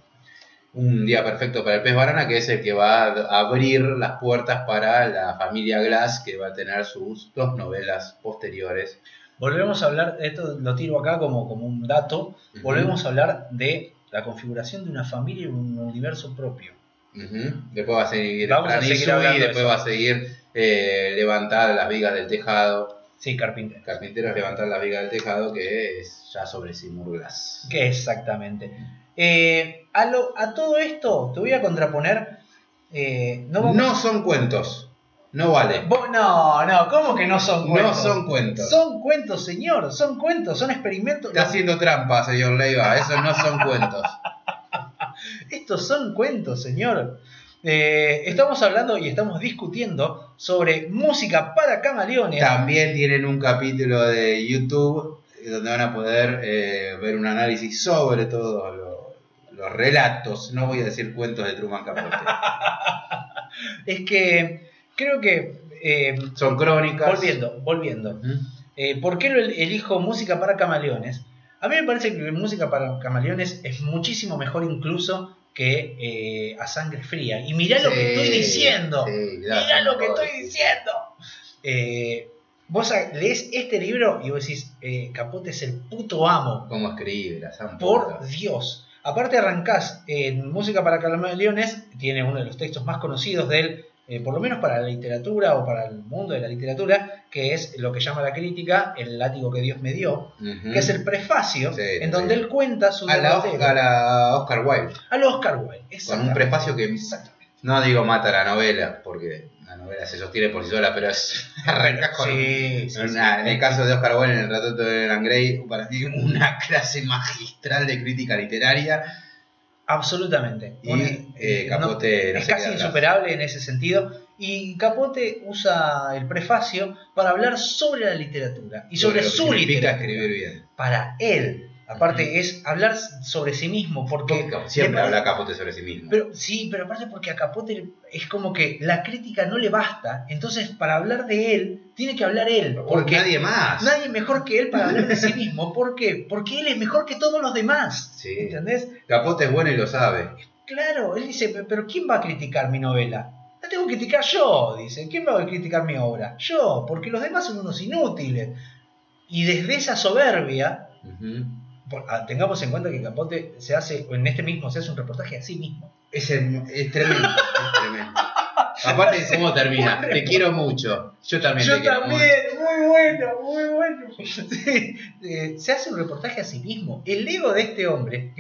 Un día perfecto para el pez banana, que es el que va a abrir las puertas para la familia Glass, que va a tener sus dos novelas posteriores. Volvemos a hablar, esto lo tiro acá como, como un dato, volvemos a hablar de la configuración de una familia y un universo propio. Después va a seguir Vamos a y seguir de después va a seguir eh, levantar las vigas del tejado. Sí, Carpintero. Carpinteros levantar las vigas del tejado, que es ya sobre Seymour Glass. Que exactamente. Eh, a, lo- a todo esto te voy a contraponer. eh, no, No son cuentos. No vale. Vos- no, no, ¿cómo que no son No cuentos? son cuentos. Son cuentos, señor, son cuentos, son experimentos. Está haciendo trampa, señor Leiva. Esos no son cuentos. Estos son cuentos, señor. Eh, estamos hablando y estamos discutiendo sobre música para camaleones. También tienen un capítulo de YouTube donde van a poder eh, ver un análisis sobre todos lo- los relatos. No voy a decir cuentos de Truman Capote. Es que creo que, eh, Son crónicas. volviendo, volviendo, eh, ¿por qué elijo música para camaleones? A mí me parece que música para camaleones es muchísimo mejor incluso que eh, a sangre fría. Y mirá lo que estoy diciendo. sí, mirá lo que estoy diciendo. Eh, vos lees este libro y vos decís, eh, Capote es el puto amo. ¿Cómo escribe la san Por? Dios. Aparte arrancás en Música para Camaleones, tiene uno de los textos más conocidos de él, eh, por lo menos para la literatura o para el mundo de la literatura, que es lo que llama la crítica, el látigo que Dios me dio, que es el prefacio, Sí, en sí. donde él cuenta su a la, a la Oscar Wilde. Al Oscar Wilde. Con un prefacio que Exactamente. no digo mata la novela, porque la se sostiene por sí sola, pero es arrancas con Sí, sí, una- sí. en el caso de Oscar Wilde en el retrato de Dorian Gray, para mí una clase magistral de crítica literaria Absolutamente. y eh, no- Capote no, es casi atrás. insuperable en ese sentido. Y Capote usa el prefacio para hablar sobre la literatura y sobre, lo su literatura. escribir bien. Para él. Aparte es hablar sobre sí mismo. Porque siempre habla Capote sobre sí mismo. Pero, sí, pero aparte porque a Capote es como que la crítica no le basta. Entonces, para hablar de él, tiene que hablar él. porque Porque nadie más. nadie mejor que él para hablar de sí mismo. ¿Por qué? Porque él es mejor que todos los demás. Sí. ¿Entendés? Capote es bueno y lo sabe. Claro, él dice, "Pe- pero ¿quién va a criticar mi novela? La tengo que criticar yo, dice. ¿Quién va a criticar mi obra? Yo, porque los demás son unos inútiles. Y desde esa soberbia, tengamos en cuenta que Capote se hace, en este mismo, se hace un reportaje a sí mismo. Es, el- es tremendo, es tremendo. Aparte, ¿cómo termina? Te quiero mucho. Yo también te quiero mucho. muy bueno, muy bueno. Sí, eh, se hace un reportaje a sí mismo. El ego de este hombre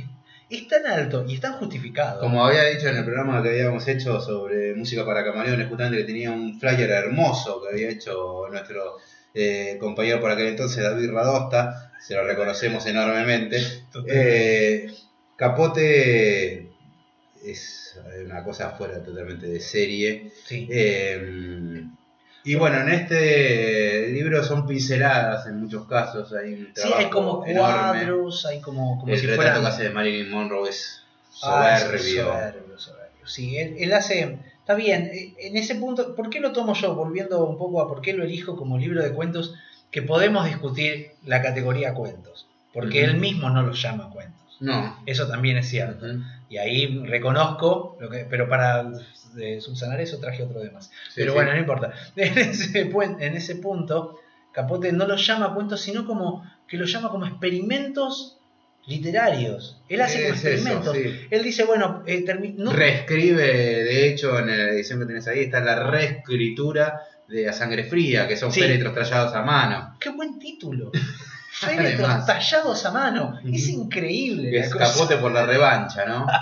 es tan alto y es tan justificado. Como había dicho en el programa que habíamos hecho sobre música para camaleones, justamente que tenía un flyer hermoso que había hecho nuestro eh, compañero por aquel entonces, David Radosta, se lo reconocemos enormemente. Eh, Capote es una cosa fuera totalmente de serie. Sí. Eh, y bueno, en este libro son pinceladas en muchos casos. Hay un Sí, hay como enorme. cuadros, hay como, como El si retrato fueran... que hace de Marilyn Monroe es Ah, soberbio. soberbio, soberbio. Sí, él, él hace... Está bien, eh, en ese punto, ¿por qué lo tomo yo? Volviendo un poco a por qué lo elijo como libro de cuentos, que podemos discutir la categoría cuentos, porque él mismo no los llama cuentos. No. Eso también es cierto. Y ahí reconozco, lo que, pero para eh, subsanar eso traje otro de más. Sí, pero sí. bueno, no importa. En ese, en ese punto, Capote no los llama cuentos, sino como que los llama como experimentos literarios. Él hace Es eso, experimentos. sí. Él dice, bueno, eh, no- Reescribe, de hecho, en la edición que tenés ahí, está la reescritura de A Sangre Fría, que son Sí. féretros tallados a mano. qué buen título. Féretros tallados a mano. Es increíble. Es capote por la revancha, ¿no?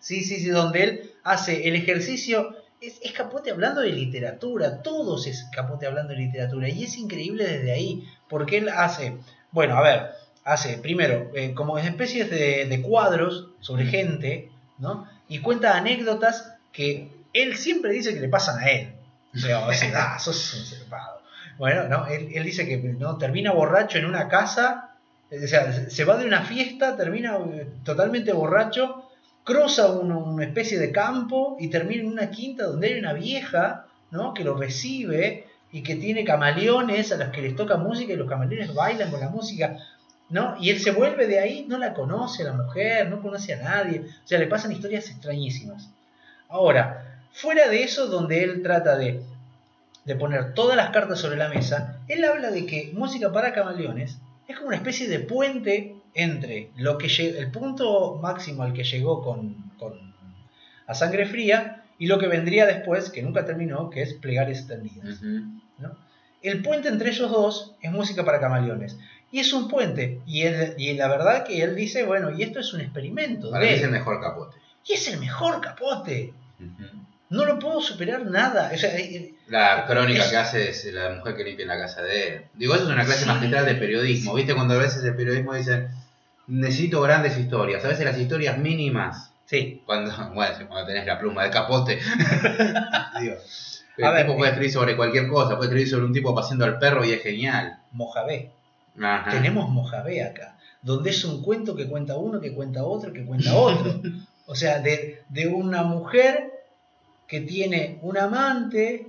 Sí, sí, sí, donde él hace el ejercicio. Es, es Capote hablando de literatura, todos es Capote hablando de literatura. Y es increíble desde ahí, porque él hace, bueno, a ver, hace primero eh, como especies de, de cuadros sobre gente, ¿no? Y cuenta anécdotas que él siempre dice que le pasan a él. O sea, o sea, ah, sos un zarpado. Bueno, ¿no? Él, él dice que ¿no? termina borracho en una casa, eh, o sea, se va de una fiesta, termina eh, totalmente borracho, cruza un- una especie de campo y termina en una quinta donde hay una vieja, ¿no? Que lo recibe y que tiene camaleones a los que les toca música y los camaleones bailan con la música, ¿no? Y él se vuelve de ahí, no la conoce a la mujer, no conoce a nadie, o sea, le pasan historias extrañísimas. Ahora, fuera de eso, donde él trata de, de poner todas las cartas sobre la mesa, él habla de que música para camaleones es como una especie de puente entre lo que el punto máximo al que llegó con, con a sangre fría y lo que vendría después, que nunca terminó, que es plegares extendidas. ¿no? El puente entre ellos dos es música para camaleones. Y es un puente. Y, él, y la verdad que él dice, bueno, y esto es un experimento. Para mí es el mejor capote. Y es el mejor capote. No lo puedo superar nada. O sea, eh, La crónica Es- que hace es la mujer que limpia en la casa de él. Digo, eso es una clase Sí. magistral de periodismo. ¿Viste? Cuando a veces el periodismo dice, necesito grandes historias. A veces las historias mínimas, sí. cuando, bueno, cuando tenés la pluma de capote. Digo, el A ver, tipo puede escribir sobre cualquier cosa, puede escribir sobre un tipo paseando al perro y es genial. Mojave. Ajá. Tenemos Mojave acá. Donde es un cuento que cuenta uno, que cuenta otro, que cuenta otro. O sea, de, de una mujer que tiene un amante,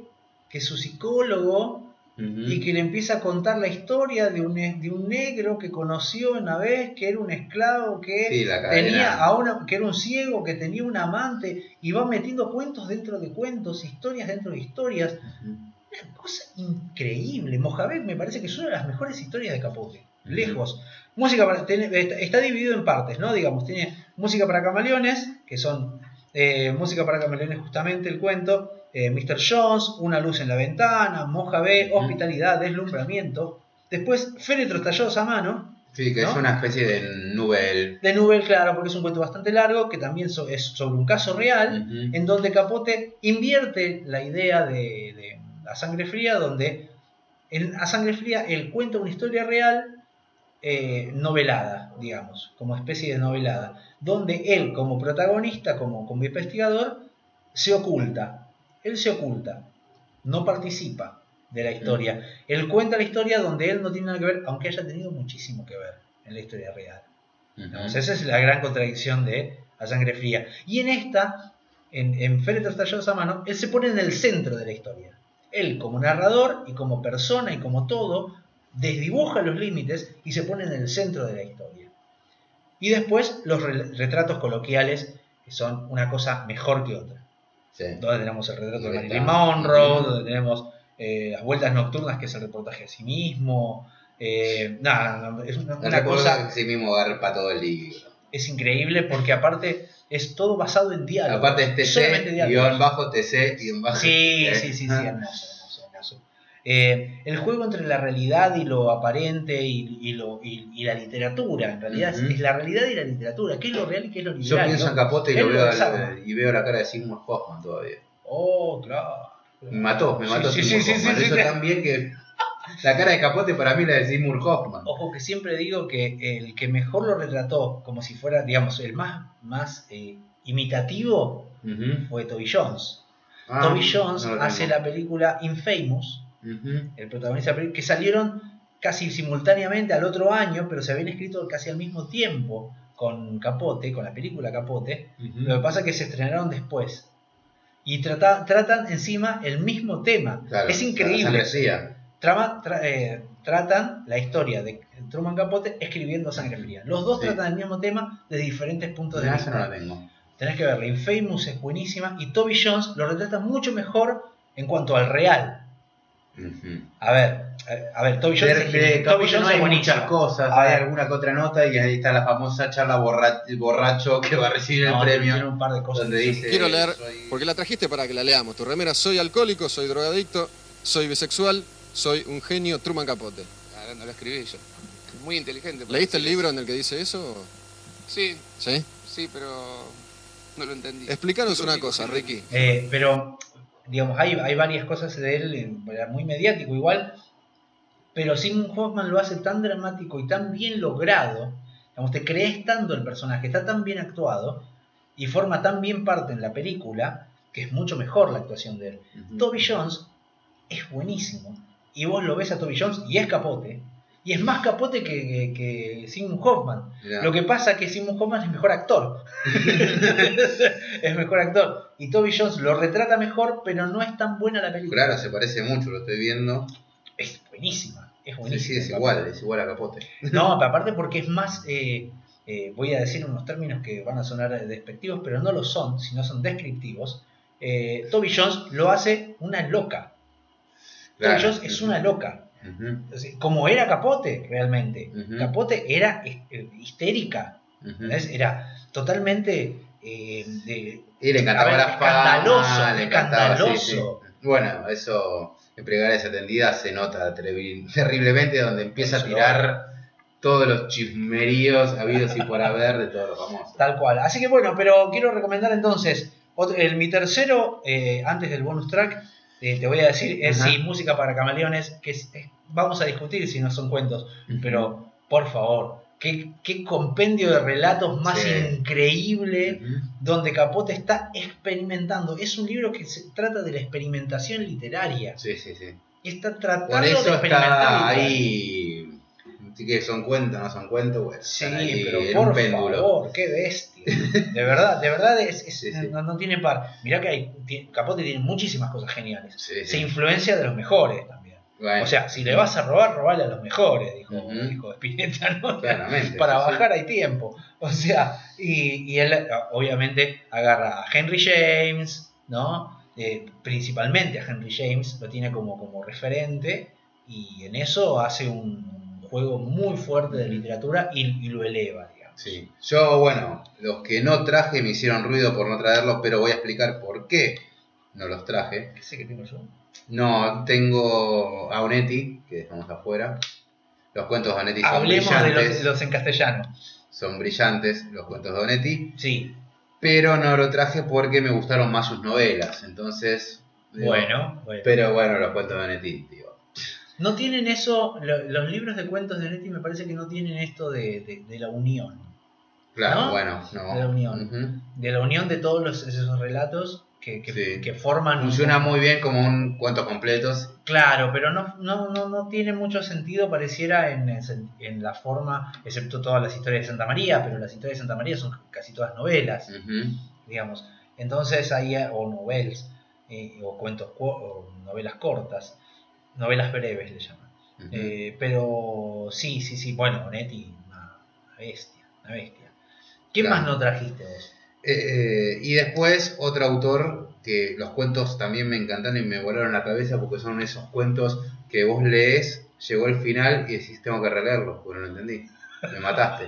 que es su psicólogo, y que le empieza a contar la historia de un, de un negro que conoció una vez, que era un esclavo, que Sí, tenía a una, que era un ciego, que tenía un amante, y va metiendo cuentos dentro de cuentos, historias dentro de historias. Una cosa increíble. Mojave me parece que es una de las mejores historias de Capote. Lejos. Música para, está, dividido en partes, ¿no? Digamos, tiene música para camaleones, que son eh, música para camaleones justamente el cuento, eh, Mr. Jones, Una luz en la ventana, Mojave. Hospitalidad, Deslumbramiento. Después, Féretros tallados a mano, Sí, que es una especie de nubel. de Nubel, claro, porque es un cuento bastante largo, que también so- es sobre un caso real, en donde Capote invierte la idea de, de A Sangre Fría, donde en A Sangre Fría él cuenta una historia real eh, novelada, digamos, como especie de novelada, donde él como protagonista, como, como investigador, se oculta. Él se oculta, no participa de la historia. Él cuenta la historia donde él no tiene nada que ver, aunque haya tenido muchísimo que ver en la historia real. Digamos, esa es la gran contradicción de A Sangre Fría. Y en esta, en, en Féretros Tallados a Mano, él se pone en el centro de la historia. Él, como narrador y como persona y como todo, desdibuja los límites y se pone en el centro de la historia. Y después los re- retratos coloquiales, que son una cosa mejor que otra. Sí. Donde tenemos el retrato de Marilyn. Monroe, donde tenemos eh, las vueltas nocturnas, que es el reportaje a sí mismo. Eh, nada, es una, una cosa sí mismo agarra todo el libro. es increíble porque aparte es todo basado en diálogo. Aparte es TC, guion bajo TC, guion bajo Sí, sí, sí, sí, hermoso, hermoso, hermoso. Eh, el juego entre la realidad y lo aparente y, y lo, y, y la literatura, en realidad es- Ujú. es, la realidad y la literatura, qué es lo real y qué es lo Yo literario. pienso en Capote y, lo veo, al- y veo la cara de Sigmund Hoffman todavía. Oh, claro. Me mató, me mató Sí, Sigmund sí, sí, Hoffman. tan bien que la cara de Capote para mí la de Sigmund Hoffman. Ojo que siempre digo que el que mejor lo retrató como si fuera, digamos, el más, más eh, imitativo fue Toby Jones. Ah, Toby Jones no hace la película Infamous, el protagonista de la película, que salieron casi simultáneamente al otro año, pero se habían escrito casi al mismo tiempo con Capote, con la película Capote. Lo que pasa es que se estrenaron después. Y trata- tratan encima el mismo tema. Claro, es increíble. Trama- tra- eh, tratan la historia de Truman Capote escribiendo Sangre Fría. Los dos Sí. tratan el mismo tema desde diferentes puntos de No, vista. no la tengo. Tenés que verla. Infamous es buenísima y Toby Jones lo retrata mucho mejor en cuanto al real. A ver, a ver, Toby Jones, De, es de Toby Jones no hay muchas cosas, hay alguna que otra nota y ahí está la famosa charla borra- borracho que va a recibir No, el premio. tiene un par de cosas. donde dice, Quiero leer, soy- porque la trajiste para que la leamos. Tu remera, soy alcohólico, soy drogadicto, soy bisexual, soy un genio, Truman Capote. Ah, no lo escribí yo. Muy inteligente. ¿Leíste el libro eso. en el que dice eso? Sí, ¿Sí? sí, pero no lo entendí. Explícanos una cosa, Ricky. Eh, pero, digamos, hay, hay varias cosas de él, muy mediático igual, pero Simon Hoffman lo hace tan dramático y tan bien logrado, digamos, te crees tanto el personaje, está tan bien actuado y forma tan bien parte en la película, que es mucho mejor la actuación de él. Toby Jones es buenísimo, y vos lo ves a Toby Jones y es capote, y es más capote que, que, que Simon Hoffman. Lo que pasa es que Simon Hoffman es mejor actor. es mejor actor. Y Toby Jones lo retrata mejor, pero no es tan buena la película. Claro, se parece mucho, lo estoy viendo. Es buenísima. Es Sí, buenísima. sí, es igual, es igual a Capote. No, pero aparte porque es más. eh, eh, voy a decir unos términos que van a sonar despectivos, pero no lo son, sino son descriptivos. Eh, Toby Jones lo hace una loca. Claro. Jones es una loca. Como era Capote, realmente. Capote era eh, histérica. Era totalmente. eh, de- Y le encantaba ver, la fama, escandaloso, le encantaba, escandaloso. sí. Bueno, eso en plegarias atendidas se nota terri- terriblemente donde empieza a tirar todos los chismeríos habidos y por haber de todos los famosos. Tal cual. Así que bueno, pero quiero recomendar entonces, otro- el, mi tercero, eh, antes del bonus track, eh, te voy a decir, es Ajá. sí, música para camaleones, que es- es- vamos a discutir si no son cuentos, pero por favor, qué, qué compendio de relatos más Sí. increíble, donde Capote está experimentando. Es un libro que se trata de la experimentación literaria. Sí, sí, sí. Está tratando Por de experimentar está ahí. Así que son cuentos, no son cuentos, bueno, Sí, ahí pero en por un péndulo. favor, qué bestia. De verdad, de verdad es, es- Sí, sí. No, no tiene par. Mirá que hay, Capote tiene muchísimas cosas geniales. Sí, Se influencia de los mejores también. Bueno, O sea, si le vas a robar, robale a los mejores, dijo, Ujú. dijo Spinetta, ¿no? Claramente, Para bajar hay tiempo. O sea, y, y él obviamente agarra a Henry James, ¿no? Eh, principalmente a Henry James, lo tiene como, como referente y en eso hace un juego muy fuerte de literatura y, y lo eleva, digamos. Sí. Yo, bueno, los que no traje me hicieron ruido por no traerlos, pero voy a explicar por qué no los traje. ¿Qué sé que tengo yo? No, tengo a Onetti, que dejamos afuera. Los cuentos de Onetti son Hablemos de los, los en castellano. Son brillantes los cuentos de Onetti. Sí, Pero no lo traje porque me gustaron más sus novelas. Entonces. digo, bueno, bueno. Pero bueno, los cuentos de Onetti, digo. No tienen eso, lo- los libros de cuentos de Netti me parece que no tienen esto de, de- de la unión. Claro, ¿No? bueno, no. De la unión. De la unión de todos los, esos relatos que, que, Sí. que forman... un- Funciona muy bien como un cuentos completos. Claro, pero no, no, no, no tiene mucho sentido, pareciera, en, en la forma, excepto todas las historias de Santa María, pero las historias de Santa María son casi todas novelas, digamos. Entonces ahí, o novelas, eh, o cuentos, cu- o novelas cortas, novelas breves le llaman. Eh, pero sí, sí, sí, bueno, Onetti, una, bestia, una bestia. ¿Qué Claro. más no trajiste vos? Eh, y después otro autor que los cuentos también me encantan y me volaron la cabeza porque son esos cuentos que vos lees, llegó el final y decís tengo que releerlo, porque no lo entendí. Me mataste.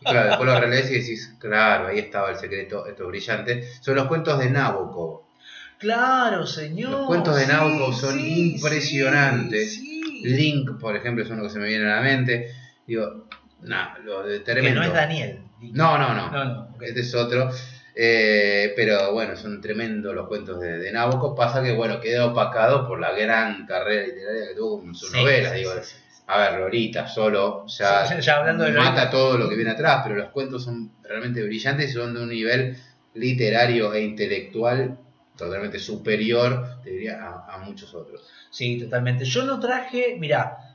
Y claro, después lo relees y decís, claro, ahí estaba el secreto, esto es brillante. Son los cuentos de Nabokov. Claro, señor. Los cuentos de sí, Nabokov son sí, impresionantes. sí. Link, por ejemplo, es uno que se me viene a la mente. Digo, nada, lo de Que tremendo. no es Daniel. No, no, no. No, no. Este es otro. Eh, pero bueno, son tremendos los cuentos de, de Nabokov. Pasa que, bueno, queda opacado por la gran carrera literaria que tuvo con sus novelas. digo. A ver, Lolita solo ya, Sí, ya hablando de mata Lolita. todo lo que viene atrás, pero los cuentos son realmente brillantes y son de un nivel literario e intelectual totalmente superior, te diría, a, a muchos otros. Sí, totalmente. Yo no traje, mirá,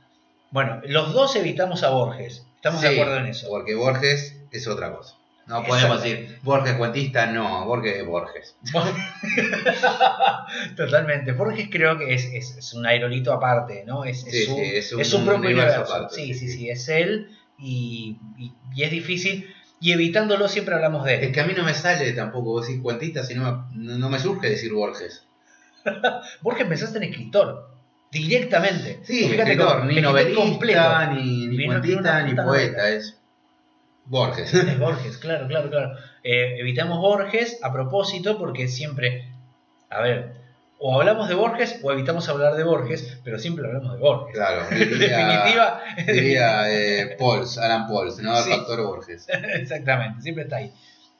bueno, los dos evitamos a Borges. Estamos de acuerdo en eso. Porque Borges es otra cosa. No podemos decir Borges cuentista, no, Borges es Borges. Totalmente. Borges creo que es, es, es un aerolito aparte, ¿no? Es, es Sí, su, sí, es un su propio universo aparte, sí, sí, sí, sí, sí. es él y, y, y es difícil. Y evitándolo siempre hablamos de Es él. que a mí no me sale tampoco decir cuentista, sino me, no me surge decir Borges. Borges pensaste en escritor, directamente. Sí, Fíjate escritor, ni novelista, ni, ni Ni no- cuentista, poeta, es Borges. Es Borges, claro, claro, claro. Eh, evitamos Borges a propósito porque siempre, a ver, o hablamos de Borges o evitamos hablar de Borges, pero siempre hablamos de Borges. Claro, En diría, definitiva, diría eh, Pauls, Alan Pauls, ¿no? El Sí. factor Borges. exactamente, siempre está ahí.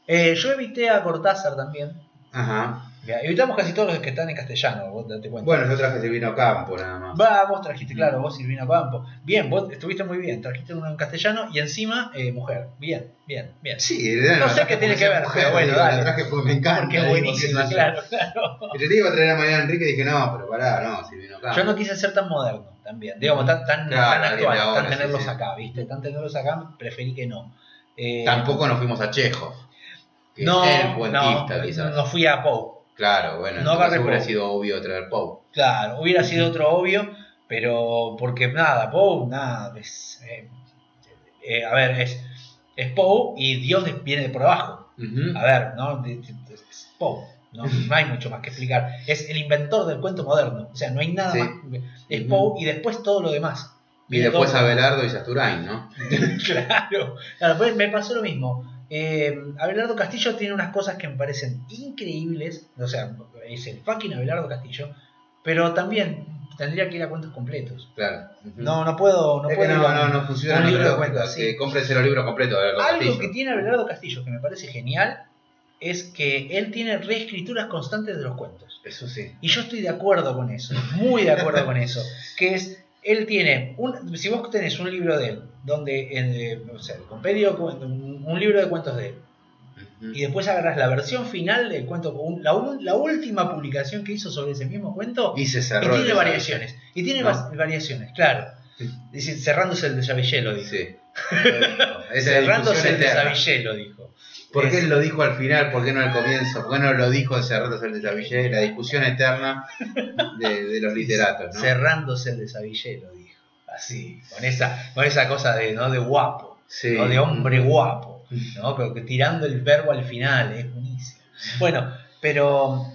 Eh, yo evité a Cortázar también. Ajá. Evitamos casi todos los que están en castellano, vos date cuenta. Bueno, yo traje Silvino Campo nada más. Va, vos trajiste, claro, vos Silvino Campo. Bien, vos estuviste muy bien, trajiste uno en castellano y encima eh, mujer. Bien, bien, bien. Sí, No sé qué tiene que ver, pero bueno, La dale. traje porque me encanta. Porque es sé yo. claro, claro. Y le iba a traer a Mariano Enrique y dije, no, pero pará, no, Silvino Campo. Yo no quise ser tan moderno también, digamos, tan, tan, Claro, tan actual, ahora, tan tenerlos sí. acá, ¿viste? Tan tenerlos acá, preferí que no. Eh, Tampoco nos fuimos a Chejo. No, no, no fui a Poe. Claro, bueno, en No agarré hubiera sido obvio traer Poe. Claro, hubiera sido otro obvio, pero porque nada, Poe, nada, es, eh, eh, a ver, es, es Poe y Dios viene de por abajo. A ver, ¿no? Es Poe, ¿no? No hay mucho más que explicar. Es el inventor del cuento moderno, o sea, no hay nada Sí. más. Es. Poe y después todo lo demás. Y Viene después Abelardo y Sasturain, ¿no? claro, claro, pues me pasó lo mismo. Eh, Abelardo Castillo tiene unas cosas que me parecen increíbles, o sea, es el fucking Abelardo Castillo, pero también tendría que ir a cuentos completos. Claro. No, no puedo, no Es puedo. no, a- no, no funciona. un libro de cuentos, sí. cómprense los libros completos Algo Castillo. que tiene Abelardo Castillo que me parece genial es que él tiene reescrituras constantes de los cuentos. Eso sí. Y yo estoy de acuerdo con eso, muy de acuerdo con eso. Que es, él tiene, un, si vos tenés un libro de él, donde, en, eh, o sea, el compendio, un, libro de cuentos de él, y después agarras la versión final del cuento, la, última publicación que hizo sobre ese mismo cuento, Y se y cerró. tiene el variaciones. Y tiene No. variaciones, claro. Dice, cerrándose el de Savillelo, dijo. Sí. Cerrándose el de eterna. Savillelo, dijo. ¿Por qué lo dijo al final? ¿Por qué no al comienzo? ¿Por qué no lo dijo en Cerratos el de Savillé? La discusión eterna de, de los literatos, ¿no? Cerrándose el de Savillelo, dijo. Así, con esa, con esa cosa de, ¿no? de guapo, Sí. ¿no? de hombre guapo, ¿no? Pero que tirando el verbo al final, es buenísimo. Bueno, pero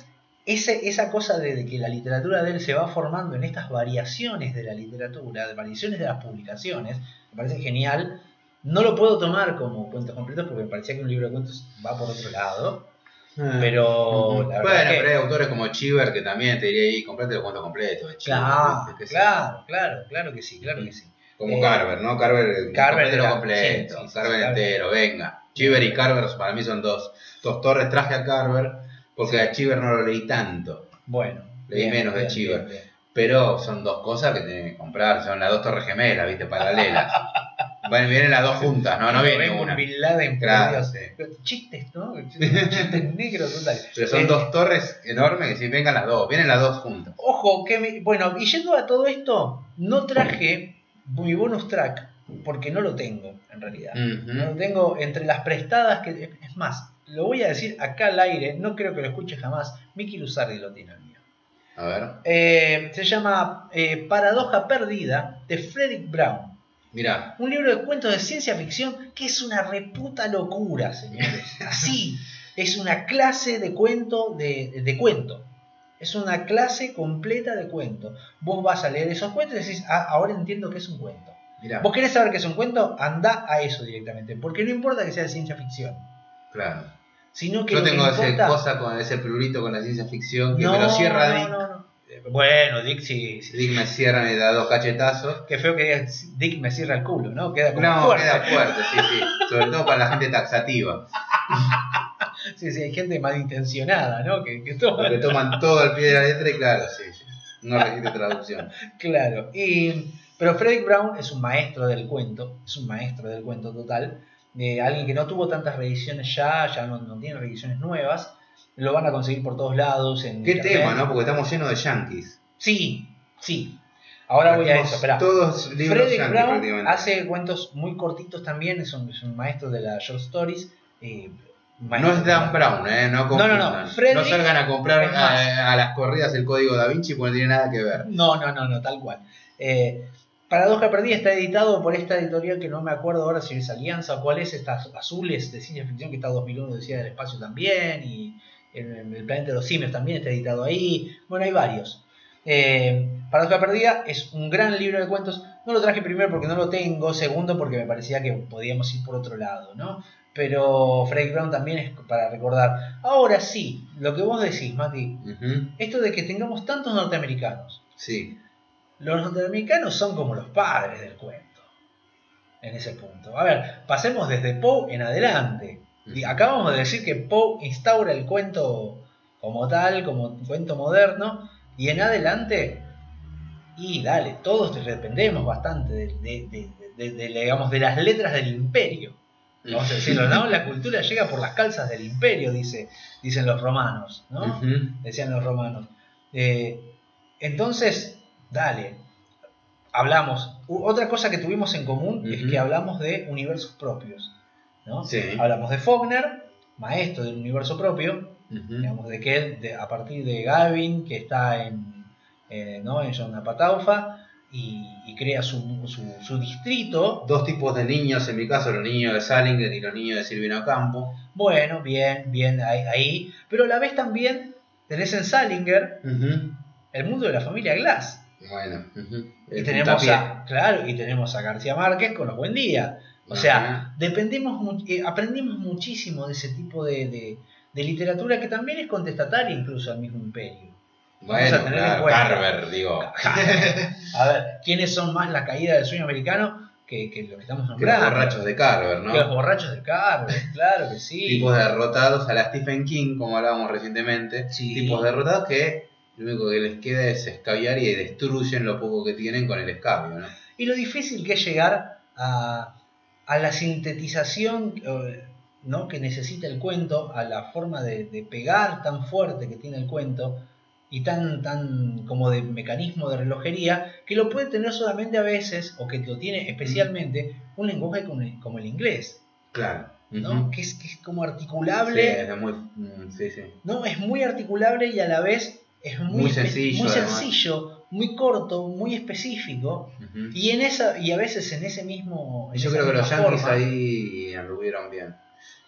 ese, esa cosa de, de que la literatura de él se va formando en estas variaciones de la literatura, de variaciones de las publicaciones, me parece genial. No lo puedo tomar como cuentos completos porque me parecía que un libro de cuentos va por otro lado. Ah. Pero la bueno, que- pero hay autores como Chiver que también te diría ahí, comprate los cuentos completos de Chiver. Claro, claro, claro, claro que sí, claro que sí. Como Eh, Carver, ¿no? Carver, Carver completo era- completo. sí, sí, sí, Carver Carver. entero, venga. Chiver y Carver para mí son dos, dos torres. Traje a Carver porque a Chiver no lo leí tanto. Bueno. Leí menos de Chiver. bien. Pero son dos cosas que tienen que comprar. Son las dos torres gemelas, ¿viste? Paralelas. Bueno, vienen las dos juntas, no, no viene una. un Bin Laden, Claro, sí. Pero Chistes, ¿no? Chistes negros total. Pero son Eh, dos torres enormes que si vengan las dos, vienen las dos juntas. Ojo, que me- bueno, y yendo a todo esto, no traje mi bonus track porque no lo tengo, en realidad. No lo tengo entre las prestadas que. Es más, lo voy a decir acá al aire, no creo que lo escuche jamás. Miki Luzardi lo tiene el mío. A ver, Eh, se llama eh, Paradoja Perdida de Frederick Brown. Mirá. Un libro de cuentos de ciencia ficción que es una reputa locura, señores. Así, es una clase de cuento de, de cuento. Es una clase completa de cuento. Vos vas a leer esos cuentos y decís, ah, ahora entiendo que es un cuento. Mirá, ¿Vos querés saber qué es un cuento? Anda a eso directamente. Porque no importa que sea de ciencia ficción. claro. Sino que Yo que tengo importa- cosa con ese plurito con la ciencia ficción que No, me lo cierra no, no. Bueno, Dick sí. sí. Dick me cierra y me da dos cachetazos. Qué feo que digas, Dick me cierra el culo, ¿no? Queda como No, fuerte. queda fuerte, sí, sí. Sobre todo para la gente taxativa. Sí, sí, hay gente malintencionada, ¿no? Que, que toma- Porque toman todo al pie de la letra y claro, sí, sí. No registra traducción. Claro. Y, pero Frederick Brown es un maestro del cuento, es un maestro del cuento total. eh, alguien que no tuvo tantas reediciones ya, ya no, no tiene reediciones nuevas. Lo van a conseguir por todos lados. En Qué internet. tema, ¿no? Porque estamos llenos de yankees. Sí, sí. Ahora voy a eso, espera. Todos libros Frederick Brown hace cuentos muy cortitos también, es un, es un maestro de las short stories. eh, No es Dan Brown, ¿eh? No, No, no, no. salgan a comprar a las corridas el código Da Vinci porque no tiene nada que ver. No, no, no, no, tal cual. Eh, Paradoja Perdida está editado por esta editorial que no me acuerdo ahora si es Alianza o cuál es, estas azules de ciencia ficción que está 2001 decía del espacio también, y en el planeta de los simios también está editado ahí. Bueno, hay varios. Eh, Paradoja Perdida es un gran libro de cuentos. No lo traje primero porque no lo tengo, segundo porque me parecía que podíamos ir por otro lado, ¿no? Pero Frank Brown también es para recordar. Ahora sí, lo que vos decís, Mati, esto de que tengamos tantos norteamericanos. Sí. Los norteamericanos son como los padres del cuento. En ese punto. A ver, pasemos desde Poe en adelante. Acabamos de decir que Poe instaura el cuento como tal, como un cuento moderno. Y en adelante, y dale, todos dependemos bastante de, de- de- digamos, de las letras del imperio. Vamos a decirlo, ¿no? La cultura llega por las calzas del imperio, dice, dicen los romanos, ¿no? Decían los romanos. Eh, entonces, dale, hablamos. U- otra cosa que tuvimos en común es que hablamos de universos propios. ¿No? Sí. Hablamos de Faulkner, maestro del universo propio, digamos de que él, de- a partir de Gavin, que está en, eh, ¿no? en John Apataufa, y, y crea su, su, su distrito. Dos tipos de niños, en mi caso los niños de Salinger y los niños de Silvino Campo. Bueno, bien, bien, ahí, ahí. Pero a la vez también tenés en Salinger el mundo de la familia Glass. Bueno. Y tenemos a, claro, y tenemos a García Márquez con los Buen Día. O sea, dependemos, eh, aprendimos muchísimo de ese tipo de, de- de literatura que también es contestataria incluso al mismo imperio. Vamos Bueno, a tener en claro, cuenta. Carver, digo. A ver, ¿quiénes son más la caída del sueño americano que, que lo que estamos Que los nombrando? borrachos de Carver, Que los ¿no? borrachos de Carver, claro que sí. Tipos derrotados a la Stephen King, como hablábamos recientemente. Sí. Tipos derrotados que lo único que les queda es escabiar y destruyen lo poco que tienen con el escabio, ¿no? Y lo difícil que es llegar a, a la sintetización eh, ¿no? que necesita el cuento, a la forma de, de pegar tan fuerte que tiene el cuento y tan, tan como de mecanismo de relojería, que lo puede tener solamente a veces, o que lo tiene especialmente, un lenguaje como el, como el inglés, Claro. ¿no? Que, es, que es como Sí, articulable, es muy, mm, sí, sí. ¿no? es muy articulable y a la vez es muy, Muy espe- sencillo, muy, además. sencillo, muy corto, muy específico. Y en esa, y a veces en ese mismo. en Yo creo que los yankees forma, ahí anduvieron bien.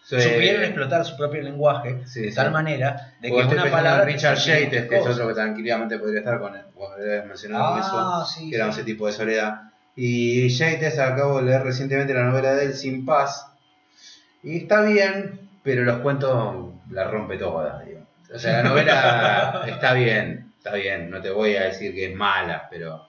Supieron explotar su propio lenguaje Sí, de sí. tal manera de que Porque una palabra. Richard Yates, que es otro que tranquilamente podría estar con él, cuando le habías mencionado eso, Ah, sí. que era ese tipo de soledad. Y Yates acabo de leer recientemente la novela de él, Sin Paz, y está bien, pero los cuentos la rompe toda. digo. O sea, la novela está bien, está bien, no te voy a decir que es mala, pero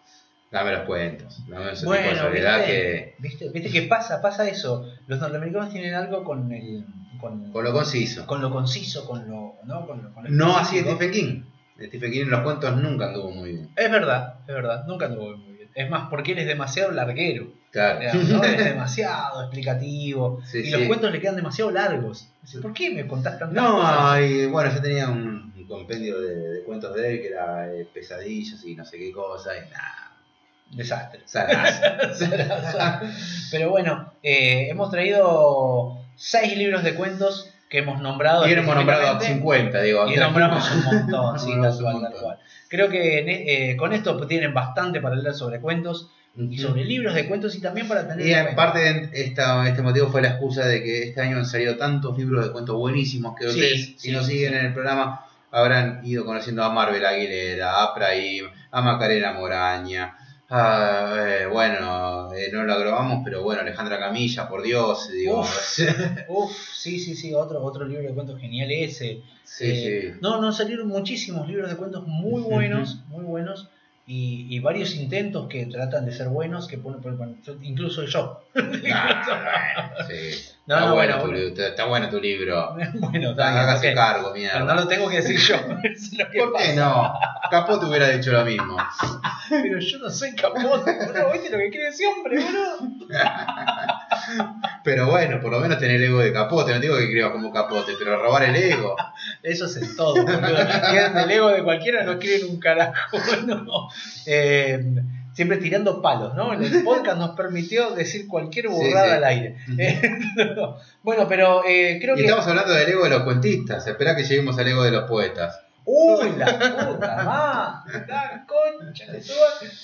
dame los cuentos, dame ese tipo de Bueno, soledad ¿viste? que... ¿Viste? ¿Viste que pasa? Pasa eso. Los norteamericanos tienen algo con el. Con, Con lo conciso. con lo conciso, con lo. No, con lo, con No así específico. Stephen King. Stephen King en los cuentos nunca anduvo muy bien. Es verdad, es verdad. Nunca anduvo muy bien. Es más, porque él es demasiado larguero. Claro. digamos, ¿no? Es demasiado explicativo. Sí, y sí. los cuentos le quedan demasiado largos. ¿Por qué me contás tantas No, cosas? y bueno, yo tenía un, un compendio de, de cuentos de él que era eh, pesadillas y no sé qué cosa, y nada, Desastre. Pero bueno, eh, hemos traído seis libros de cuentos que hemos nombrado. y hemos nombrado a específicamente, 50, digo. Y nombramos un montón, sí, tal cual, tal cual. Creo que en- eh, con esto tienen bastante para leer sobre cuentos y sobre libros de cuentos y también para tener Y en parte esta, este motivo fue la excusa de que este año han salido tantos libros de cuentos buenísimos que Sí, ustedes, si sí, nos siguen en el programa, habrán ido conociendo a Marvel Aguilera, a Praim, a Macarena Moraña, a, eh, bueno, eh, no lo grabamos, pero bueno, Alejandra Camilla, por Dios, digo. Uf, sí, sí, sí, otro, otro libro de cuentos genial ese. sí, Eh, sí. No, no salieron muchísimos libros de cuentos muy buenos, muy buenos. Y, y varios intentos que tratan de ser buenos, que ponen, ponen- incluso yo. Bueno, sí. No, está, no, bueno bueno, tu, está bueno tu libro. bueno, está cargo, Pero mierda. no lo tengo que decir yo. es lo que ¿Por qué no? Capó te hubiera dicho lo mismo. Pero yo no soy capote, boludo. ¿Viste lo que quiere ese hombre, boludo? Pero bueno, por lo menos tener el ego de capote. No digo que escribas como capote, pero robar el ego. Eso es en todo, el ego de cualquiera, no quieren un carajo. No. Eh, siempre tirando palos, ¿no? El podcast nos permitió decir cualquier burrada sí. al aire. Eh, bueno, pero eh, creo Y que... estamos hablando del ego de los cuentistas. Espera que lleguemos al ego de los poetas. ¡Uy, la puta madre! ¡La concha de!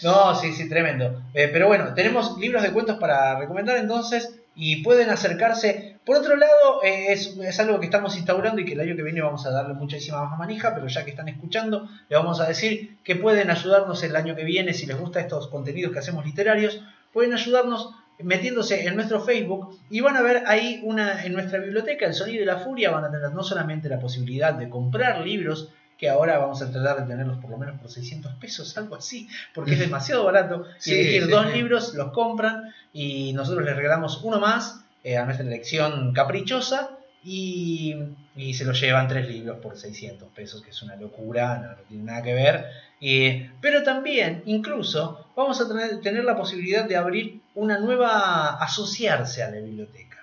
No, sí, sí, tremendo. Eh, pero bueno, tenemos libros de cuentos para recomendar entonces y pueden acercarse. Por otro lado, eh, es, es algo que estamos instaurando y que el año que viene vamos a darle muchísima más manija, pero ya que están escuchando, le vamos a decir que pueden ayudarnos el año que viene si les gustan estos contenidos que hacemos literarios, pueden ayudarnos metiéndose en nuestro Facebook y van a ver ahí una en nuestra biblioteca, el sonido de la furia, van a tener no solamente la posibilidad de comprar libros, que ahora vamos a tratar de tenerlos por lo menos por 600 pesos, algo así, porque es demasiado barato. Y Sí, elegir sí, dos sí. libros, los compran y nosotros les regalamos uno más eh, a nuestra elección caprichosa y, y se lo llevan tres libros por 600 pesos, que es una locura, no, no tiene nada que ver. Y- pero también, incluso, vamos a tener, tener la posibilidad de abrir una nueva, asociarse a la biblioteca.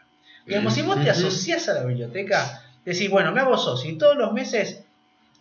Digamos, si vos te Ujú. asociás a la biblioteca, decís, bueno, me hago socio y todos los meses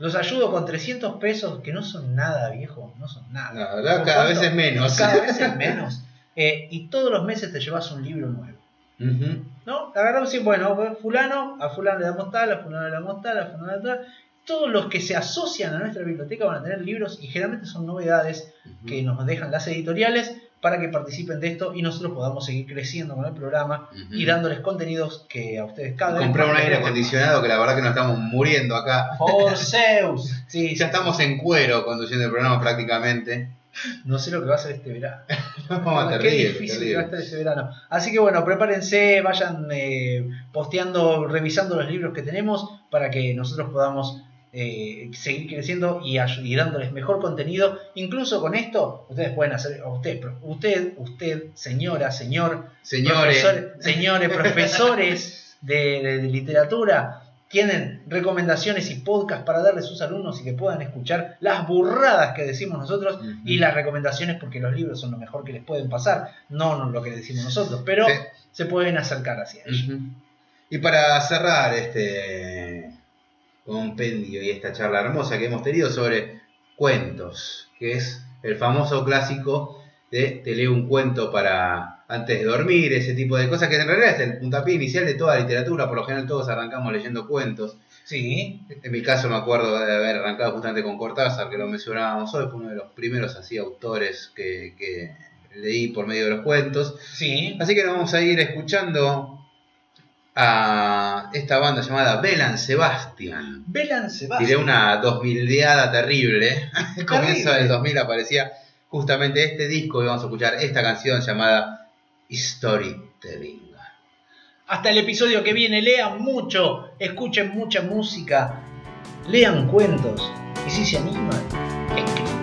los ayudo con 300 pesos, que no son nada, viejo, no son nada. La verdad, ¿Con cada cuánto? vez es menos. Cada vez es menos. Eh, y todos los meses te llevas un libro nuevo. Ujú. ¿No? Agarramos y bueno, fulano, a fulano le damos tal, a fulano le damos tal, a fulano le damos tal. Todos los que se asocian a nuestra biblioteca van a tener libros y generalmente son novedades que nos dejan las editoriales para que participen de esto y nosotros podamos seguir creciendo con el programa y dándoles contenidos que a ustedes cada vez Comprar un aire acondicionado que la verdad que nos estamos muriendo acá. Por Zeus. Sí, Ya estamos en cuero conduciendo el programa prácticamente. No sé lo que va a hacer este verano. No, Qué terrible, difícil terrible. que va a estar este verano. Así que bueno, prepárense, vayan eh, posteando, revisando los libros que tenemos para que nosotros podamos eh, seguir creciendo y, y dándoles mejor contenido. Incluso con esto, ustedes pueden hacer, usted, usted, usted, señora, señor, Señores, profesor- señores, profesores de, de- de literatura, tienen recomendaciones y podcasts para darles a sus alumnos y que puedan escuchar las burradas que decimos nosotros y las recomendaciones porque los libros son lo mejor que les pueden pasar, no no lo que decimos nosotros, pero Sí. se pueden acercar hacia ello. Ujú. Y para cerrar este compendio y esta charla hermosa que hemos tenido sobre cuentos, que es el famoso clásico de te leo un cuento para antes de dormir, ese tipo de cosas que en realidad es el puntapié inicial de toda literatura, por lo general todos arrancamos leyendo cuentos. Sí, En mi caso me acuerdo de haber arrancado justamente con Cortázar, que lo mencionábamos hoy, fue uno de los primeros así autores que, que leí por medio de los cuentos. sí. Así que nos vamos a ir escuchando a esta banda llamada Belan Sebastian. Belan Sebastián. Tiré una 2000deada terrible. Al comienzo del 2000 aparecía justamente este disco y vamos a escuchar esta canción llamada Storytelling. Hasta el episodio que viene, lean mucho, escuchen mucha música, lean cuentos y si se animan, escriban.